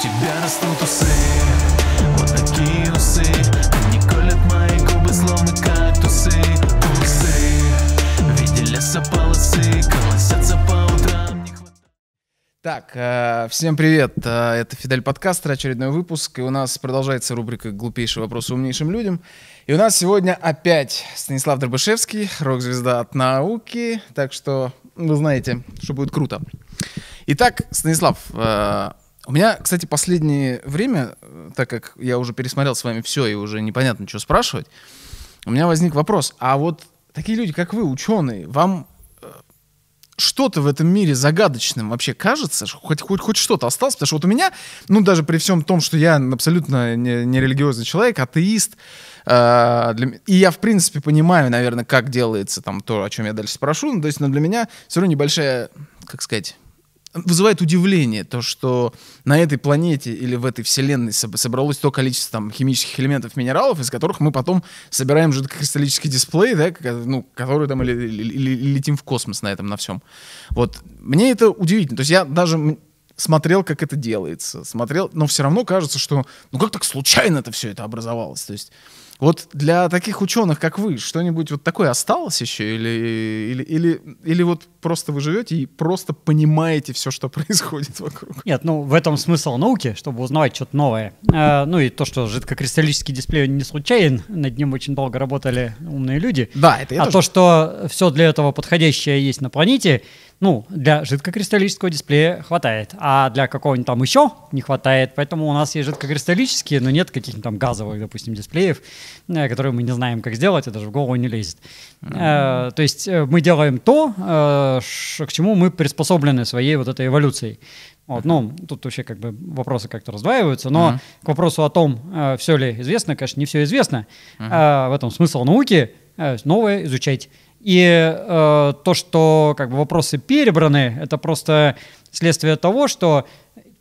Тебя растут усы, вот такие усы Они колят мои губы, словно кактусы Усы, в виде леса полосы Колосятся по утрам, Так, э, всем привет. Э, Это Фидель Подкастер, очередной выпуск. И у нас продолжается рубрика «Глупейшие вопросы умнейшим людям». И у нас сегодня опять Станислав Дробышевский, рок-звезда от науки. Так что вы знаете, что будет круто. Итак, Станислав, э, у меня, кстати, последнее время, э, так как я уже пересмотрел с вами все и уже непонятно, что спрашивать, у меня возник вопрос. А вот такие люди, как вы, ученые, вам что-то в этом мире загадочным вообще кажется, хоть, хоть, хоть что-то осталось, потому что вот у меня, ну даже при всем том, что я абсолютно не, не религиозный человек, атеист, э, для и я в принципе понимаю, наверное, как делается там то, о чем я дальше спрошу, ну, то есть, но для меня все равно небольшая, как сказать, вызывает удивление то, что на этой планете или в этой вселенной соб- собралось то количество там химических элементов, минералов, из которых мы потом собираем жидкокристаллический дисплей, да, ну, который там или, или- или- или летим в космос на этом, на всем. Вот. Мне это удивительно. То есть я даже смотрел, как это делается, смотрел, но все равно кажется, что ну как так случайно это все это образовалось. То есть вот для таких ученых, как вы, что-нибудь вот такое осталось еще? Или, или, или, или вот просто вы живете и просто понимаете все, что происходит вокруг? Нет, ну в этом смысл науки, чтобы узнавать что-то новое. Э, ну и то, что жидкокристаллический дисплей не случайен, над ним очень долго работали умные люди. Да, это я а тоже- то, что все для этого подходящее есть на планете, ну, для жидкокристаллического дисплея хватает, а для какого-нибудь там еще не хватает. Поэтому у нас есть жидкокристаллические, но нет каких-нибудь там газовых, допустим, дисплеев, э, которые мы не знаем, как сделать, это даже в голову не лезет. Э, То есть э, мы делаем то, э, ш- к чему мы приспособлены своей вот этой эволюцией. Вот, ну, тут вообще как бы вопросы как-то раздваиваются, но к вопросу о том, все ли известно, конечно, не все известно. Э, в этом смысл науки э, новое изучать. И э, то, что как бы вопросы перебраны, это просто следствие того, что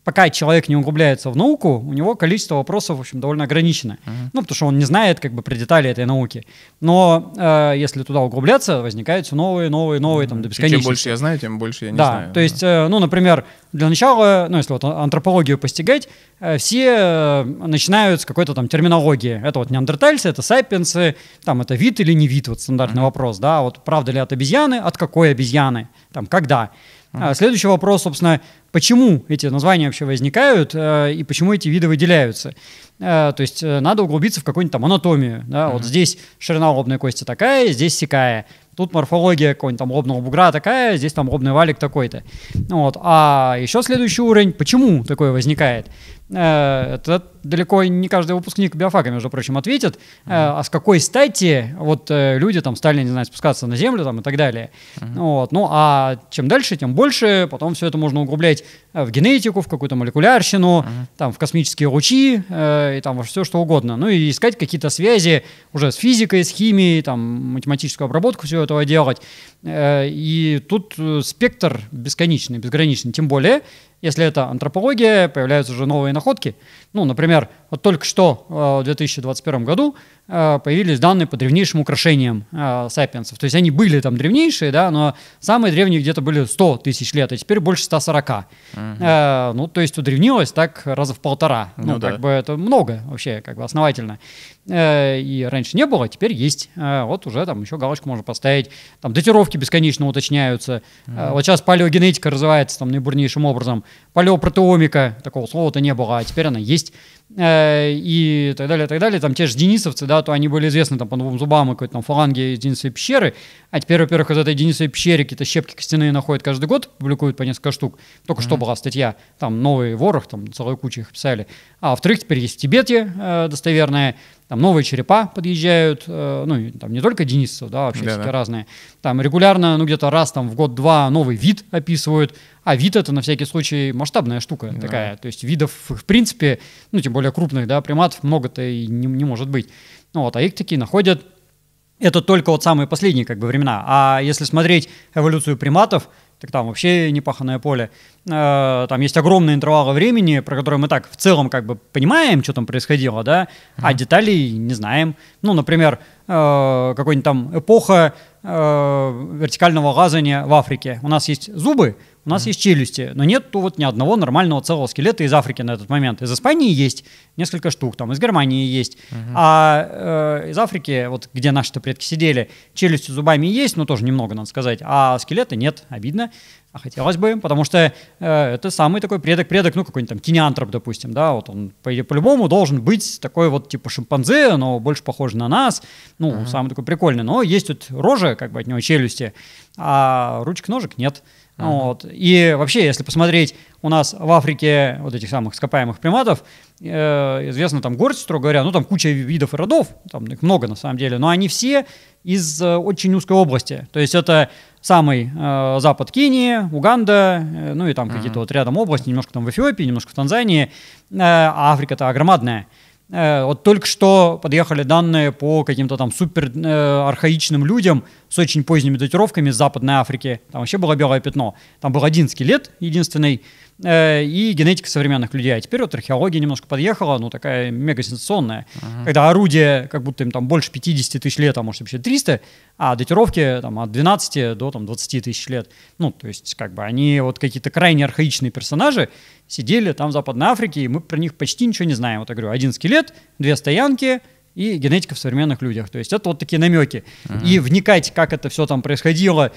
пока человек не углубляется в науку, у него количество вопросов, в общем, довольно ограничено. Ну, потому что он не знает как бы при детали этой науки. Но э, если туда углубляться, возникают все новые, новые, новые, там, до И бесконечности. Чем больше я знаю, тем больше я не да, знаю. то есть, э, ну, например, для начала, ну, если вот антропологию постигать, э, все э, начинают с какой-то там терминологии. Это вот неандертальцы, это сапиенсы, там это вид или не вид, вот стандартный вопрос, да, вот правда ли от обезьяны, от какой обезьяны, там, когда. А Следующий вопрос, собственно, почему эти названия вообще возникают э, и почему эти виды выделяются. Э, то есть э, надо углубиться в какую-нибудь там анатомию. Да? Вот здесь ширина лобной кости такая, здесь сякая. Тут морфология какого-нибудь там лобного бугра такая, здесь там лобный валик такой-то. Вот. А еще следующий уровень, почему такое возникает? Э, Это далеко не каждый выпускник биофака, между прочим, ответит. Э, А с какой стати вот э, люди там стали, не знаю, спускаться на землю там и так далее. Вот. Ну а чем дальше, тем больше. Потом все это можно углублять э, в генетику, в какую-то молекулярщину, там в космические лучи э, и там во все что угодно. Ну и искать какие-то связи уже с физикой, с химией, там математическую обработку всего этого делать. Э, И тут спектр бесконечный, безграничный. Тем более, если это антропология, появляются уже новые находки. Ну, например, вот только что э, в 2021 году э, появились данные по древнейшим украшениям э, сапиенсов. То есть они были там древнейшие, да, но самые древние где-то были 100 тысяч лет, а теперь больше 140. Э, ну, то есть удревнилось так раза в полтора. Ну, Ну да. как бы это много вообще, как бы основательно. Э, и раньше не было, а теперь есть. Э, вот уже там еще галочку можно поставить. Там датировки бесконечно уточняются. Э, вот сейчас палеогенетика развивается там наибурнейшим образом. Палеопротеомика, такого слова-то не было, а теперь она есть. Э, и так далее, так далее. Там те же денисовцы, да, то они были известны там по двум зубам и какой-то там фаланге из Денисовой пещеры. А теперь, во-первых, из этой Денисовой пещеры какие-то щепки костяные находят каждый год, публикуют по несколько штук. Только что была статья, там новый ворох, там целую кучу их писали. А во-вторых, теперь есть в Тибете э, достоверная, там новые черепа подъезжают, э, ну, там не только денисовцев, да, вообще всякие разные. Там регулярно, ну, где-то раз там в год-два новый вид описывают, а вид это на всякий случай масштабная штука такая. То есть видов, в принципе, ну, тем более крупных, да, приматов много-то и не, не может быть. Ну, вот, а их такие находят это только вот самые последние как бы времена. А если смотреть эволюцию приматов, так там вообще непаханное поле. Э, Там есть огромные интервалы времени, про которые мы так в целом как бы понимаем, что там происходило, да, а деталей не знаем. Ну, например, э, какой-нибудь там эпоха э, вертикального лазания в Африке. У нас есть зубы, у нас есть челюсти, но нет вот ни одного нормального целого скелета из Африки на этот момент. Из Испании есть несколько штук, там из Германии есть, а э, из Африки, вот где наши-то предки сидели, челюсти зубами есть, но тоже немного, надо сказать, а скелета нет, обидно. А хотелось бы, потому что э, это самый такой предок-предок, ну, какой-нибудь там кинеантроп, допустим, да, вот он по- по-любому должен быть такой вот типа шимпанзе, но больше похож на нас, ну, самый такой прикольный, но есть вот рожа, как бы от него челюсти, а ручек-ножек нет. Вот. И вообще, если посмотреть, у нас в Африке вот этих самых ископаемых приматов, э, известно там горсть, строго говоря, ну там куча видов и родов, там их много на самом деле, но они все из э, очень узкой области. То есть это самый э, запад Кении, Уганда, э, ну и там какие-то вот рядом области, немножко там в Эфиопии, немножко в Танзании, э, а Африка-то огромадная. Э, Вот только что подъехали данные по каким-то там супер э, архаичным людям с очень поздними датировками из Западной Африки. Там вообще было белое пятно. Там был один скелет единственный э, и генетика современных людей. А теперь вот археология немножко подъехала, ну такая мега сенсационная. Когда орудие, как будто им там больше 50 тысяч лет, а может вообще 300, а датировки там от 12 до там 20 тысяч лет. Ну, то есть как бы они вот какие-то крайне архаичные персонажи, сидели там в Западной Африке, и мы про них почти ничего не знаем. Вот я говорю, один скелет, две стоянки и генетика в современных людях. То есть это вот такие намеки. И вникать, как это все там происходило,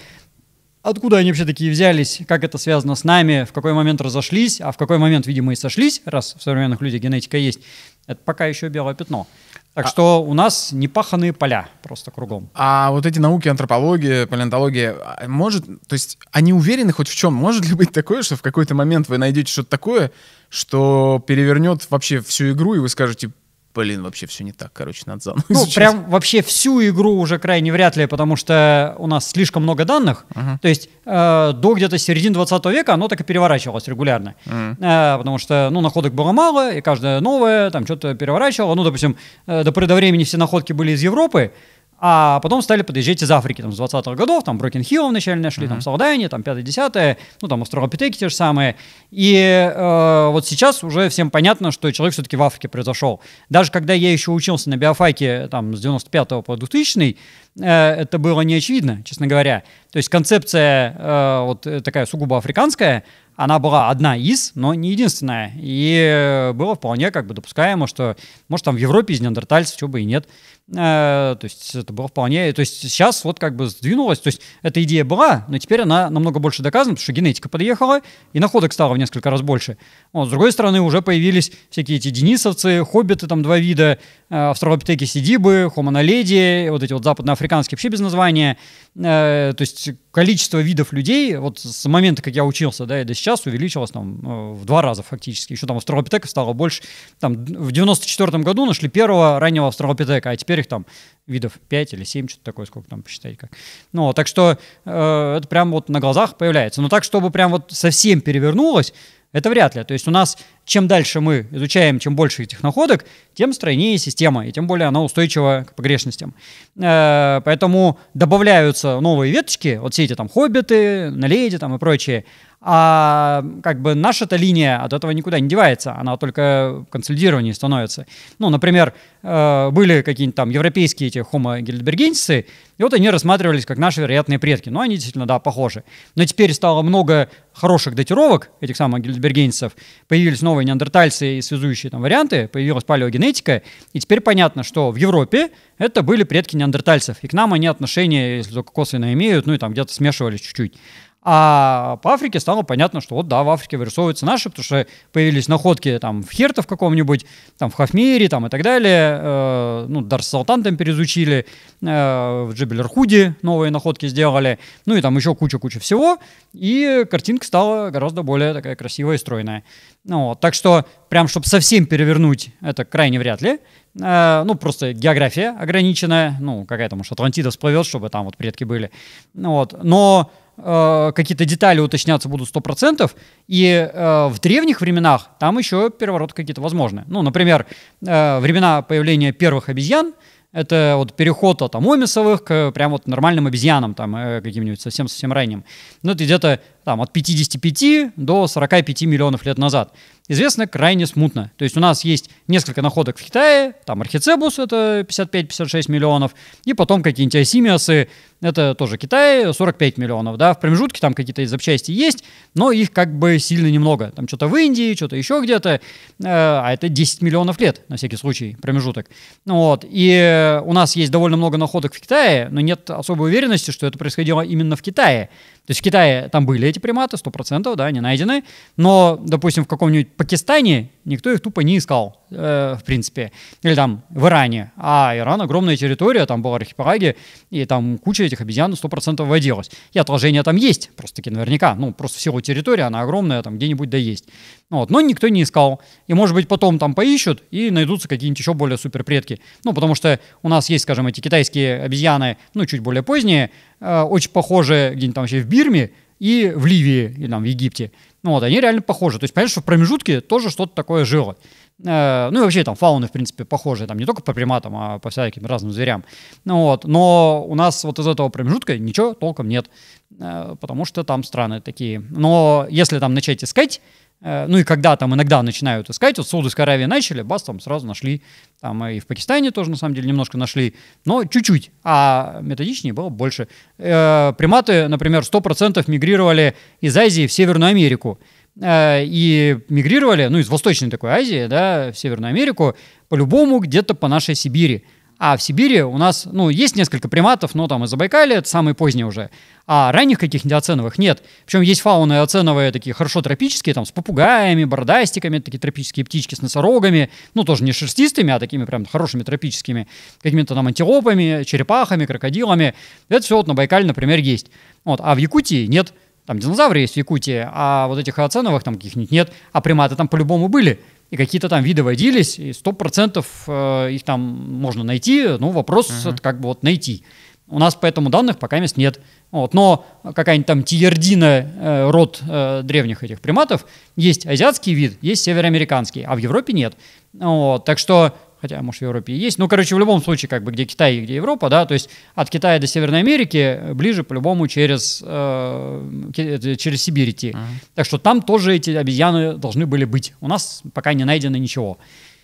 откуда они вообще такие взялись, как это связано с нами, в какой момент разошлись, а в какой момент, видимо, и сошлись, раз в современных людях генетика есть, это пока еще белое пятно. Так что у нас непаханные поля просто кругом. А вот эти науки, антропология, палеонтология, а может, то есть они уверены хоть в чем? Может ли быть такое, что в какой-то момент вы найдете что-то такое, что перевернет вообще всю игру, и вы скажете, блин, вообще все не так, короче, надо заново Ну, изучать». прям вообще всю игру уже крайне вряд ли, потому что у нас слишком много данных. То есть э, до где-то середины 20 века оно так и переворачивалось регулярно. Э, потому что, ну, находок было мало, и каждое новое там что-то переворачивало. Ну, допустим, э, до поры до времени все находки были из Европы, а потом стали подъезжать из Африки, там, с 20-х годов, там, Брокен Хилл вначале нашли, там, Салдайне, там, 5-10, ну, там, Австралопитеки те же самые. И э, вот сейчас уже всем понятно, что человек все-таки в Африке произошел. Даже когда я еще учился на биофаке, там, с 95 по 2000 э, это было не очевидно, честно говоря. То есть концепция э, вот э, такая сугубо африканская, она была одна из, но не единственная. И э, было вполне как бы допускаемо, что, может, там в Европе из неандертальцев, чего бы и нет. Э, То есть это было вполне... То есть сейчас вот как бы сдвинулось. То есть эта идея была, но теперь она намного больше доказана, потому что генетика подъехала, и находок стало в несколько раз больше. Вот, с другой стороны, уже появились всякие эти денисовцы, хоббиты, там два вида, э, австралопитеки сидибы, хомо наледи, вот эти вот западноафриканские вообще без названия. Э, То есть количество видов людей вот с момента, как я учился, да, и до сейчас увеличилось там э, в два раза фактически. Еще там австралопитеков стало больше. Там в 94 году нашли первого раннего австралопитека, а теперь их там видов 5 или 7, что-то такое, сколько там посчитать как. Ну, так что э, это прям вот на глазах появляется. Но так, чтобы прям вот совсем перевернулось, это вряд ли. То есть у нас чем дальше мы изучаем, чем больше этих находок, тем стройнее система, и тем более она устойчива к погрешностям. Э, Поэтому добавляются новые веточки, вот все эти там хоббиты, наледи там и прочее. А как бы наша-то линия от этого никуда не девается, она только в консолидировании становится. Ну, например, э, были какие-нибудь там европейские эти homo гельдбергенцы, и вот они рассматривались как наши вероятные предки. Ну, они действительно, да, похожи. Но теперь стало много хороших датировок этих самых гельдбергенцев, появились новые неандертальцы и связующие там варианты, появилась палеогенетика, и теперь понятно, что в Европе это были предки неандертальцев, и к нам они отношения, если только косвенно имеют, ну и там где-то смешивались чуть-чуть. А по Африке стало понятно, что вот да, в Африке вырисовываются наши, потому что появились находки там в Херте в каком-нибудь, там в Хафмире там и так далее. Э, ну, Дар Салтан там переизучили, э, в Джебель-Архуде новые находки сделали, ну и там еще куча-куча всего. И картинка стала гораздо более такая красивая и стройная. Ну, вот, так что прям, чтобы совсем перевернуть, это крайне вряд ли. Э, ну, просто география ограниченная, ну, какая-то, может, Атлантида всплывет, чтобы там вот предки были. Ну, вот. Но э, какие-то детали уточняться будут 100%, и э, в древних временах там еще перевороты какие-то возможны. Ну, например, э, времена появления первых обезьян, это вот переход от там, омисовых к прям вот нормальным обезьянам, там, э, каким-нибудь совсем-совсем ранним. Ну, это где-то там, от 55 до 45 миллионов лет назад известно крайне смутно. То есть у нас есть несколько находок в Китае, там архицебус это 55-56 миллионов, и потом какие-нибудь осимиосы, это тоже Китай, 45 миллионов, да, в промежутке там какие-то запчасти есть, но их как бы сильно немного. Там что-то в Индии, что-то еще где-то, э, а это 10 миллионов лет, на всякий случай, промежуток. Вот, и у нас есть довольно много находок в Китае, но нет особой уверенности, что это происходило именно в Китае. То есть в Китае там были эти приматы, 100%, да, они найдены, но, допустим, в каком-нибудь Пакистане никто их тупо не искал, э, в принципе, или там в Иране. А Иран огромная территория, там был архипелаги, и там куча этих обезьян 100% водилась. И отложения там есть, просто-таки наверняка, ну, просто в силу территории, она огромная, там где-нибудь да есть. Вот, но никто не искал. И, может быть, потом там поищут и найдутся какие-нибудь еще более супер предки. Ну, потому что у нас есть, скажем, эти китайские обезьяны, ну, чуть более поздние, э, очень похожие где-нибудь там вообще в Бирме и в Ливии, или там в Египте. Ну, вот, они реально похожи. То есть, понятно, что в промежутке тоже что-то такое жило. Э, ну и вообще там фауны, в принципе, похожие, там не только по приматам, а по всяким разным зверям. Ну, вот. Но у нас вот из этого промежутка ничего толком нет, э, потому что там страны такие. Но если там начать искать, ну и когда там иногда начинают искать, вот в Саудовской Аравии начали, бас, там сразу нашли, там и в Пакистане тоже на самом деле немножко нашли, но чуть-чуть, а методичнее было больше. Э, приматы, например, 100% мигрировали из Азии в Северную Америку, э, и мигрировали, ну, из Восточной такой Азии, да, в Северную Америку, по-любому где-то по нашей Сибири. А в Сибири у нас, ну, есть несколько приматов, но там из Забайкалья, это самые поздние уже. А ранних каких-нибудь оценовых нет. Причем есть фауны оценовые такие хорошо тропические, там с попугаями, бородастиками, такие тропические птички с носорогами, ну, тоже не шерстистыми, а такими прям хорошими тропическими, какими-то там антилопами, черепахами, крокодилами. Это все вот на Байкале, например, есть. Вот. А в Якутии нет. Там динозавры есть в Якутии, а вот этих оценовых там каких-нибудь нет. А приматы там по-любому были и какие-то там виды водились, и сто процентов э, их там можно найти, ну, вопрос uh-huh. это как бы вот найти. У нас поэтому данных пока мест нет. Вот, но какая-нибудь там тиердина, э, род э, древних этих приматов, есть азиатский вид, есть североамериканский, а в Европе нет. Вот, так что хотя, может, в Европе и есть. Ну, короче, в любом случае, как бы, где Китай и где Европа, да, то есть от Китая до Северной Америки ближе по-любому через, э, через Сибирь идти. Uh-huh. Так что там тоже эти обезьяны должны были быть. У нас пока не найдено ничего.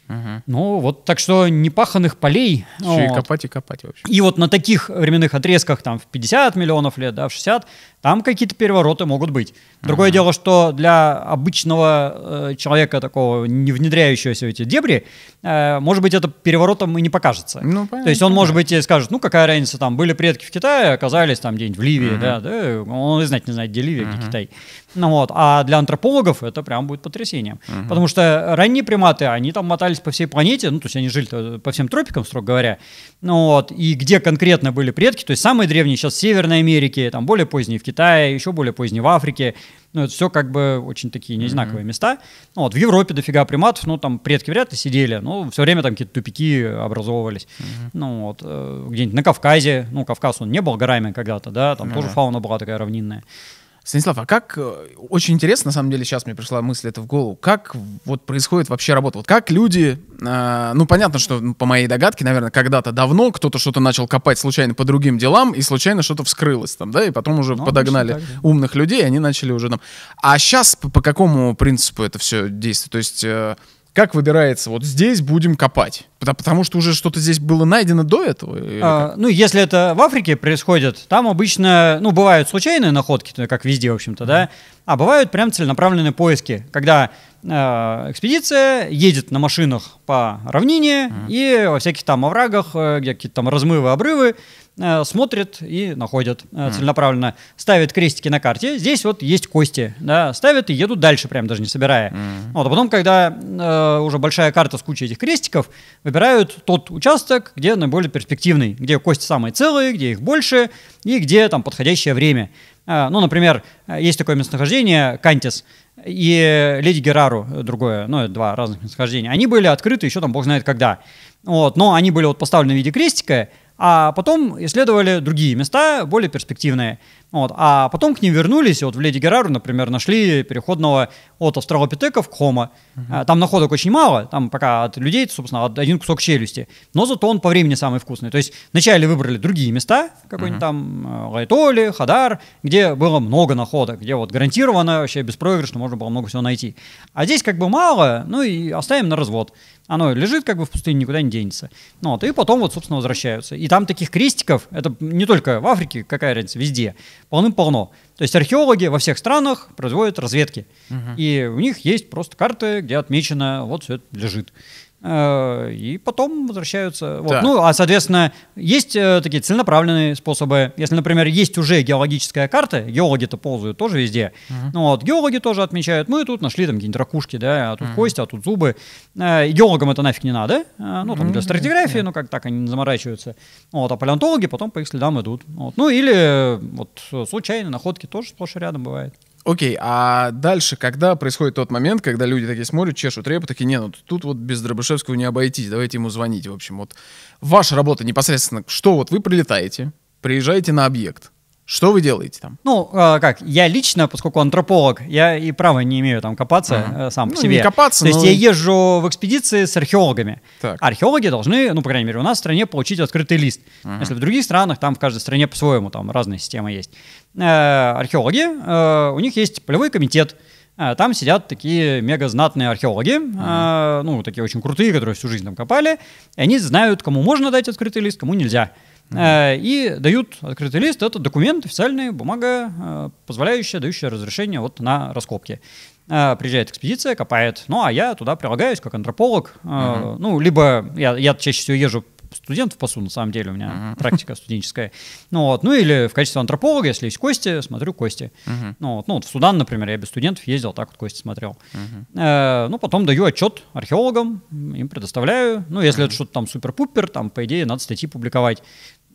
Угу. Ну, вот так что непаханных полей. Еще вот. и копать, и копать вообще. И вот на таких временных отрезках, там, в 50 миллионов лет, да, в 60, там какие-то перевороты могут быть. Другое uh-huh. дело, что для обычного э, человека, такого не внедряющегося в эти дебри, э, может быть, это переворотом и не покажется. Ну, понятно, То есть он, может быть, и скажет, ну, какая разница, там, были предки в Китае, оказались там где-нибудь в Ливии, uh-huh. да, да, он и знать не знает, где Ливия, uh-huh. где Китай. Ну, вот. А для антропологов это прям будет потрясением. Uh-huh. Потому что ранние приматы, они там мотались по всей планете, ну, то есть они жили по всем тропикам, строго говоря, ну, вот, и где конкретно были предки, то есть самые древние сейчас в Северной Америке, там более поздние в Китае, Китае, еще более поздней в Африке. Ну, это все как бы очень такие незнакомые mm-hmm. места. Ну, вот в Европе дофига приматов, ну, там предки вряд ли сидели, но все время там какие-то тупики образовывались. Mm-hmm. Ну, вот, э, где-нибудь на Кавказе, ну, Кавказ, он не был горами когда-то, да, там mm-hmm. тоже фауна была такая равнинная. Станислав, а как, э, очень интересно, на самом деле, сейчас мне пришла мысль это в голову, как вот происходит вообще работа? Вот как люди, э, ну, понятно, что ну, по моей догадке, наверное, когда-то давно кто-то что-то начал копать случайно по другим делам, и случайно что-то вскрылось там, да, и потом уже ну, подогнали так, да. умных людей, они начали уже там... А сейчас по, по какому принципу это все действует? То есть... Э, как выбирается, вот здесь будем копать? Потому, что уже что-то здесь было найдено до этого? А, ну, если это в Африке происходит, там обычно, ну, бывают случайные находки, как везде, в общем-то, mm-hmm. да, а бывают прям целенаправленные поиски, когда э, экспедиция едет на машинах по равнине mm-hmm. и во всяких там оврагах, э, где какие-то там размывы, обрывы, смотрят и находят э, целенаправленно, ставят крестики на карте. Здесь вот есть кости, да, ставят и едут дальше, прям даже не собирая. Mm. Вот, а потом, когда э, уже большая карта с кучей этих крестиков, выбирают тот участок, где наиболее перспективный, где кости самые целые, где их больше и где там подходящее время. Э, ну, например, есть такое местонахождение Кантис и Леди Герару другое, ну, это два разных местонахождения. Они были открыты еще там бог знает когда. Вот, но они были вот поставлены в виде крестика, а потом исследовали другие места, более перспективные. Вот. А потом к ним вернулись, и вот в Леди Герару, например, нашли переходного от австралопитеков к хомо. А, Там находок очень мало, там пока от людей, собственно, один кусок челюсти. Но зато он по времени самый вкусный. То есть вначале выбрали другие места, какой-нибудь там э, Лайтоли, Хадар, где было много находок, где вот гарантированно вообще беспроигрышно можно было много всего найти. А здесь как бы мало, ну и оставим на развод. Оно лежит как бы в пустыне, никуда не денется. Ну, вот, и потом вот, собственно, возвращаются. И там таких крестиков, это не только в Африке, какая разница, везде, полным-полно. То есть археологи во всех странах производят разведки. И у них есть просто карты, где отмечено, вот все это лежит. Э, И потом возвращаются. Вот. Ну, а, соответственно, есть э, такие целенаправленные способы. Если, например, есть уже геологическая карта, геологи-то ползают тоже везде. Ну, вот, геологи тоже отмечают. Мы тут нашли там какие-нибудь ракушки, да, а тут кости, а тут зубы. Э, геологам это нафиг не надо. Э, ну, там для стратиграфии, ну, как так, они не заморачиваются. Вот, а палеонтологи потом по их следам идут. Вот. Ну, или вот случайные находки тоже сплошь и рядом бывает. Окей, а дальше, когда происходит тот момент, когда люди такие смотрят, чешут репу, такие, не, ну тут вот без Дробышевского не обойтись, давайте ему звонить. В общем, вот ваша работа непосредственно, что вот вы прилетаете, приезжаете на объект, что вы делаете там? Ну, э, как, я лично, поскольку антрополог, я и права не имею там копаться э, сам по Ну, себе. не копаться, То есть но- я езжу в экспедиции с археологами. Так. Археологи должны, ну, по крайней мере, у нас в стране получить открытый лист. Если в других странах, там в каждой стране по-своему, там разная система есть. Э, археологи, э, у них есть полевой комитет, Э, Там сидят такие мега знатные археологи, э, ну, такие очень крутые, которые всю жизнь там копали. И они знают, кому можно дать открытый лист, кому нельзя. Э, И дают открытый лист. Это документ, официальная бумага, э, позволяющая, дающая разрешение вот на раскопки. Э, Приезжает экспедиция, копает. Ну, а я туда прилагаюсь как антрополог. Э, Ну, либо я, я чаще всего езжу студентов пасу, на самом деле, у меня практика студенческая. Ну, вот. ну, или в качестве антрополога, если есть кости, смотрю кости. Ну, вот. ну, вот в Судан, например, я без студентов ездил, так вот кости смотрел. Э, ну, потом даю отчет археологам, им предоставляю. Ну, если это что-то там супер-пупер, там, по идее, надо статьи публиковать.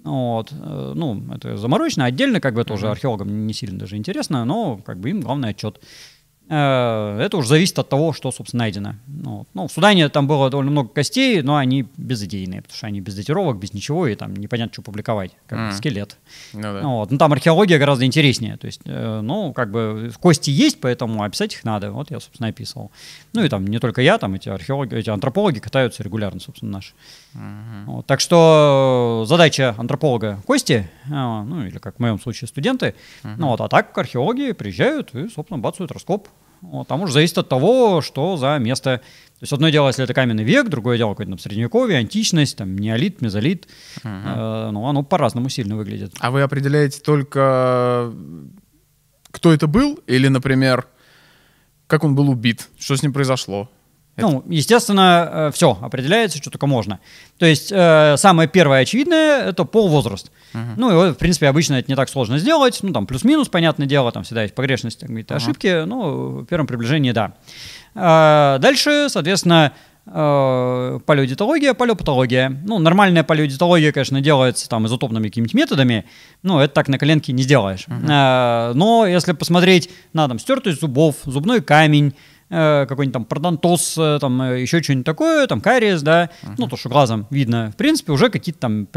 Вот. э, Ну, это заморочено. Отдельно, как бы, тоже археологам не сильно даже интересно, но, как бы, им главный отчет. Э, Это уже зависит от того, что, собственно, найдено. Ну, ну, в Судане там было довольно много костей, но они безыдейные, потому что они без датировок, без ничего, и там непонятно, что публиковать, как Мгм. скелет. Ну да. Вот. Ну, там археология гораздо интереснее. То есть, э, ну, как бы кости есть, поэтому описать их надо. Вот я, собственно, описывал. Ну и там не только я, там эти археологи, эти антропологи катаются регулярно, собственно, наши. Вот. Так что задача антрополога кости, а, ну или как в моем случае студенты, ну вот, а так археологи приезжают и, собственно, бацают раскоп. Вот, там уже зависит от того, что за место. То есть одно дело, если это каменный век, другое дело какое-то там средневековье, античность, там неолит, мезолит. Э, ну, оно по-разному сильно выглядит. А вы определяете только, кто это был, или, например, как он был убит, что с ним произошло? Это- Ну, естественно, все определяется, что только можно. То есть э, самое первое очевидное это пол возраст. Ну, и, в принципе, обычно это не так сложно сделать. Ну, там плюс-минус, понятное дело, там всегда есть погрешности, какие-то ошибки. Ну, в первом приближении, да. А, дальше, соответственно, э, палеодитология, палеопатология. Ну, нормальная палеодитология, конечно, делается там изотопными какими-то методами, ну, это так на коленке не сделаешь. А, но если посмотреть на там стертость зубов, зубной камень, э, какой-нибудь там пародонтоз, э, там э, еще что-нибудь такое, там кариес, да, ну, то, что глазом видно. В принципе, уже какие-то там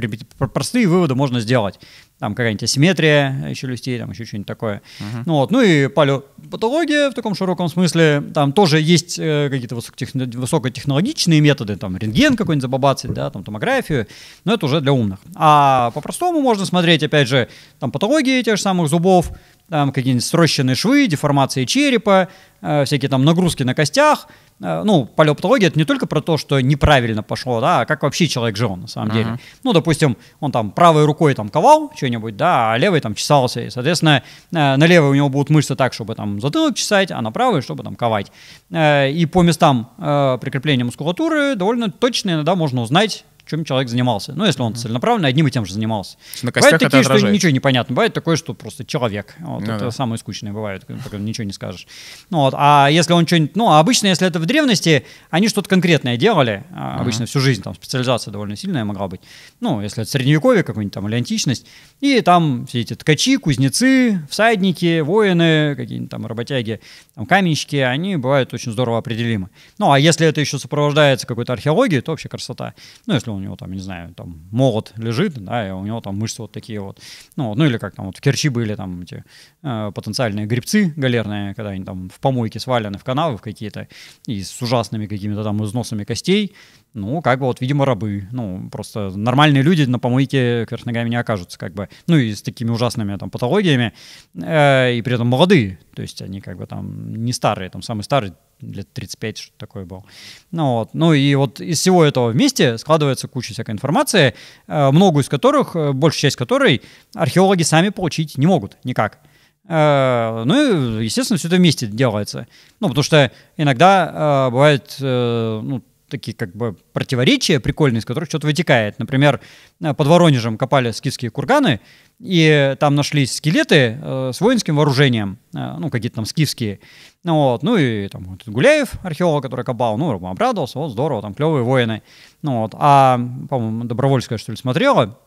простые выводы можно сделать. Там какая-нибудь асимметрия челюстей, там еще что-нибудь такое. Ну, вот. ну и палеопатология в таком широком смысле. Там тоже есть э, какие-то высокотехно- высокотехнологичные методы, там рентген какой-нибудь забабацать, да, там томографию, но это уже для умных. А по-простому можно смотреть, опять же, там патологии тех же самых зубов, там какие-нибудь срощенные швы, деформации черепа, э, всякие там нагрузки на костях. Э, ну, палеопатология это не только про то, что неправильно пошло, да, а как вообще человек жил на самом деле. Ну, допустим, он там правой рукой там ковал что-нибудь, да, а левой там чесался. И, соответственно, э, на левой у него будут мышцы так, чтобы там затылок чесать, а на правой, чтобы там ковать. Э, И по местам э, прикрепления мускулатуры довольно точно иногда можно узнать, чем человек занимался. Ну, если он целенаправленно одним и тем же занимался. На Бывает это такие, что ничего не понятно. Бывает такое, что просто человек. Вот, Ну это да. самые скучные бывают, пока ничего не скажешь. Ну, вот, а если он что-нибудь... Ну, а обычно, если это в древности, они что-то конкретное делали. а, Обычно всю жизнь, там, специализация довольно сильная могла быть. Ну, если это средневековье какое-нибудь там или античность. И там все эти ткачи, кузнецы, всадники, воины, какие-нибудь там работяги, там, каменщики, они бывают очень здорово определимы. Ну, а если это еще сопровождается какой-то археологией, то вообще красота. Ну, если у него там, не знаю, там молот лежит, да, и у него там мышцы вот такие вот. Ну, ну или как там вот в Керчи были там эти э, потенциальные грибцы галерные, когда они там в помойке свалены в канавы в какие-то, и с ужасными какими-то там износами костей, ну, как бы вот, видимо, рабы. Ну, просто нормальные люди на помойке кверх ногами не окажутся, как бы. Ну, и с такими ужасными там патологиями, э, и при этом молодые. То есть они как бы там не старые, там самый старый лет 35, что такое был. Ну, вот. ну и вот из всего этого вместе складывается куча всякой информации, э, многую из которых, э, большая часть которой археологи сами получить не могут никак. Э, ну и, естественно, все это вместе делается. Ну, потому что иногда бывает, ну, такие как бы противоречия прикольные, из которых что-то вытекает. Например, под Воронежем копали скифские курганы, и там нашлись скелеты э, с воинским вооружением, э, ну, какие-то там скифские. Ну, вот, ну и там вот, Гуляев, археолог, который копал, ну, обрадовался, вот здорово, там клевые воины. Ну, вот, а, по-моему, Добровольская, что ли, смотрела,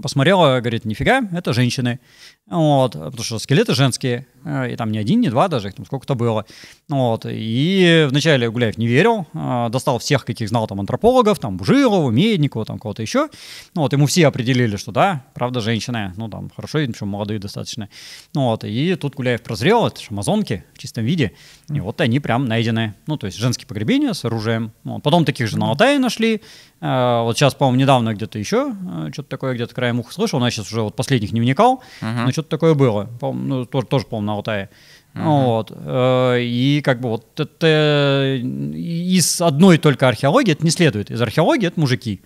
посмотрела, говорит, нифига, это женщины. Вот, потому что скелеты женские, и там не один, не два даже, их там сколько-то было. Вот, и вначале Гуляев не верил, э, достал всех, каких знал там антропологов, там Бужилова, Медникова, там кого-то еще. Ну, вот, ему все определили, что да, правда, женщины, ну, там, хорошо, причем молодые достаточно. Ну, вот, и тут Гуляев прозрел, это же амазонки в чистом виде, и вот они прям найдены. Ну, то есть женские погребения с оружием. Вот. Потом таких же на Алтае нашли. Э, вот сейчас, по-моему, недавно где-то еще, что-то такое где-то краем уха слышал, но я сейчас уже вот последних не вникал, uh-huh. но что-то такое было, ну, тоже, тоже по-моему, на Алтае. Uh-huh. Вот. Э, и как бы вот это из одной только археологии это не следует. Из археологии это мужики.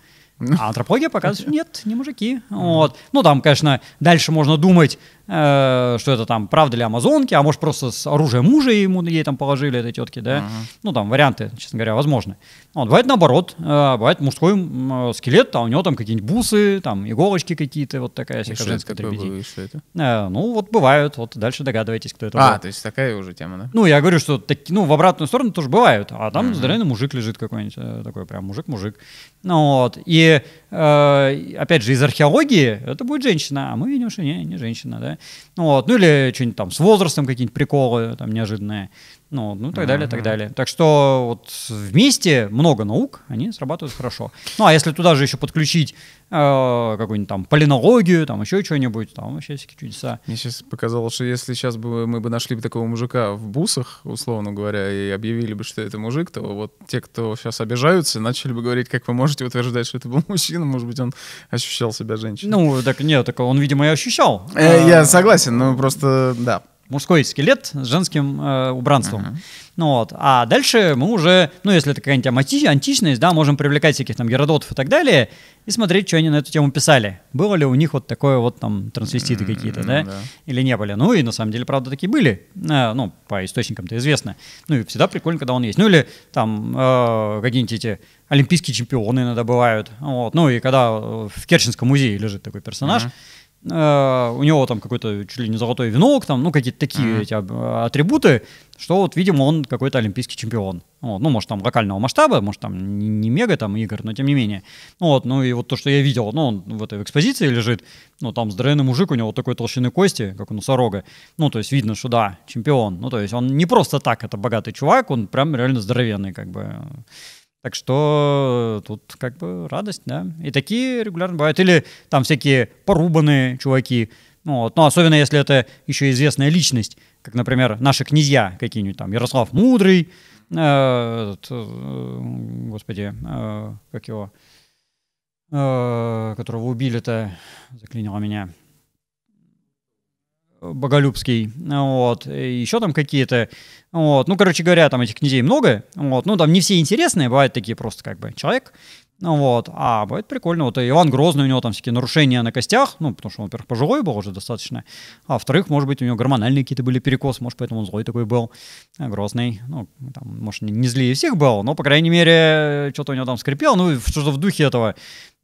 А антропология показывает, что нет, не мужики. Вот. Ну, там, конечно, дальше можно думать, э, что это там правда ли амазонки, а может просто с оружием мужа ему, ей там положили этой тетке, да. Uh-huh. Ну, там варианты, честно говоря, возможны. Вот, бывает наоборот, э, бывает мужской э, скелет, а у него там какие-нибудь бусы, там иголочки какие-то, вот такая всякая женская было, что это? Э, ну, вот бывают, вот дальше догадываетесь, кто это А, был. то есть такая уже тема, да? Ну, я говорю, что так, ну, в обратную сторону тоже бывают, а там uh-huh. здоровенный мужик лежит какой-нибудь, э, такой прям мужик-мужик. Ну, вот, и э, опять же, из археологии это будет женщина, а мы видим, что не, не женщина, да. Ну, вот, ну или что-нибудь там с возрастом какие-нибудь приколы там неожиданные. Ну, ну, так далее, так далее. Так что вот вместе много наук, они срабатывают хорошо. Ну, а если туда же еще подключить э, какую-нибудь там полинологию, там еще что-нибудь, там вообще всякие чудеса. Мне сейчас показалось, что если сейчас бы мы бы нашли бы такого мужика в бусах, условно говоря, и объявили бы, что это мужик, то вот те, кто сейчас обижаются, начали бы говорить, как вы можете утверждать, что это был мужчина, может быть, он ощущал себя женщиной. Ну, так нет, так он, видимо, и ощущал. Э, я согласен, но просто, да мужской скелет с женским э, убранством. Uh-huh. Ну вот. А дальше мы уже, ну если это какая-нибудь анти- античность, да, можем привлекать всяких там Геродотов и так далее и смотреть, что они на эту тему писали. Было ли у них вот такое вот там трансвеститы mm-hmm, какие-то, да? да, или не были. Ну и на самом деле, правда, такие были. Э, ну, по источникам-то известно. Ну и всегда прикольно, когда он есть. Ну или там э, какие-нибудь эти олимпийские чемпионы иногда бывают. Вот. Ну и когда в Керченском музее лежит такой персонаж, mm-hmm Uh, у него там какой-то чуть ли не золотой венок, там, ну, какие-то такие эти атрибуты, что вот, видимо, он какой-то олимпийский чемпион. Вот, ну, может, там локального масштаба, может, там не, не мега там игр, но тем не менее. Вот, ну, и вот то, что я видел, ну, он в этой экспозиции лежит, ну, там здоровенный мужик, у него вот такой толщины кости, как у носорога. Ну, то есть видно, что да, чемпион. Ну, то есть он не просто так, это богатый чувак, он прям реально здоровенный, как бы. Так что тут как бы радость, да. И такие регулярно бывают. Или там всякие порубанные чуваки. Ну, вот. ну особенно если это еще известная личность, как, например, наши князья какие-нибудь там, Ярослав Мудрый, э, э, господи, э, как его, э, которого убили-то, заклинило меня, Боголюбский, вот, еще там какие-то, вот, ну, короче говоря, там этих князей много, вот, ну, там не все интересные, бывают такие просто как бы человек, ну, вот, а бывает прикольно, вот Иван Грозный, у него там всякие нарушения на костях, ну, потому что он, во-первых, пожилой был уже достаточно, а во-вторых, может быть, у него гормональные какие-то были перекосы, может, поэтому он злой такой был, а Грозный, ну, там, может, не, не злее всех был, но, по крайней мере, что-то у него там скрипело, ну, что-то в духе этого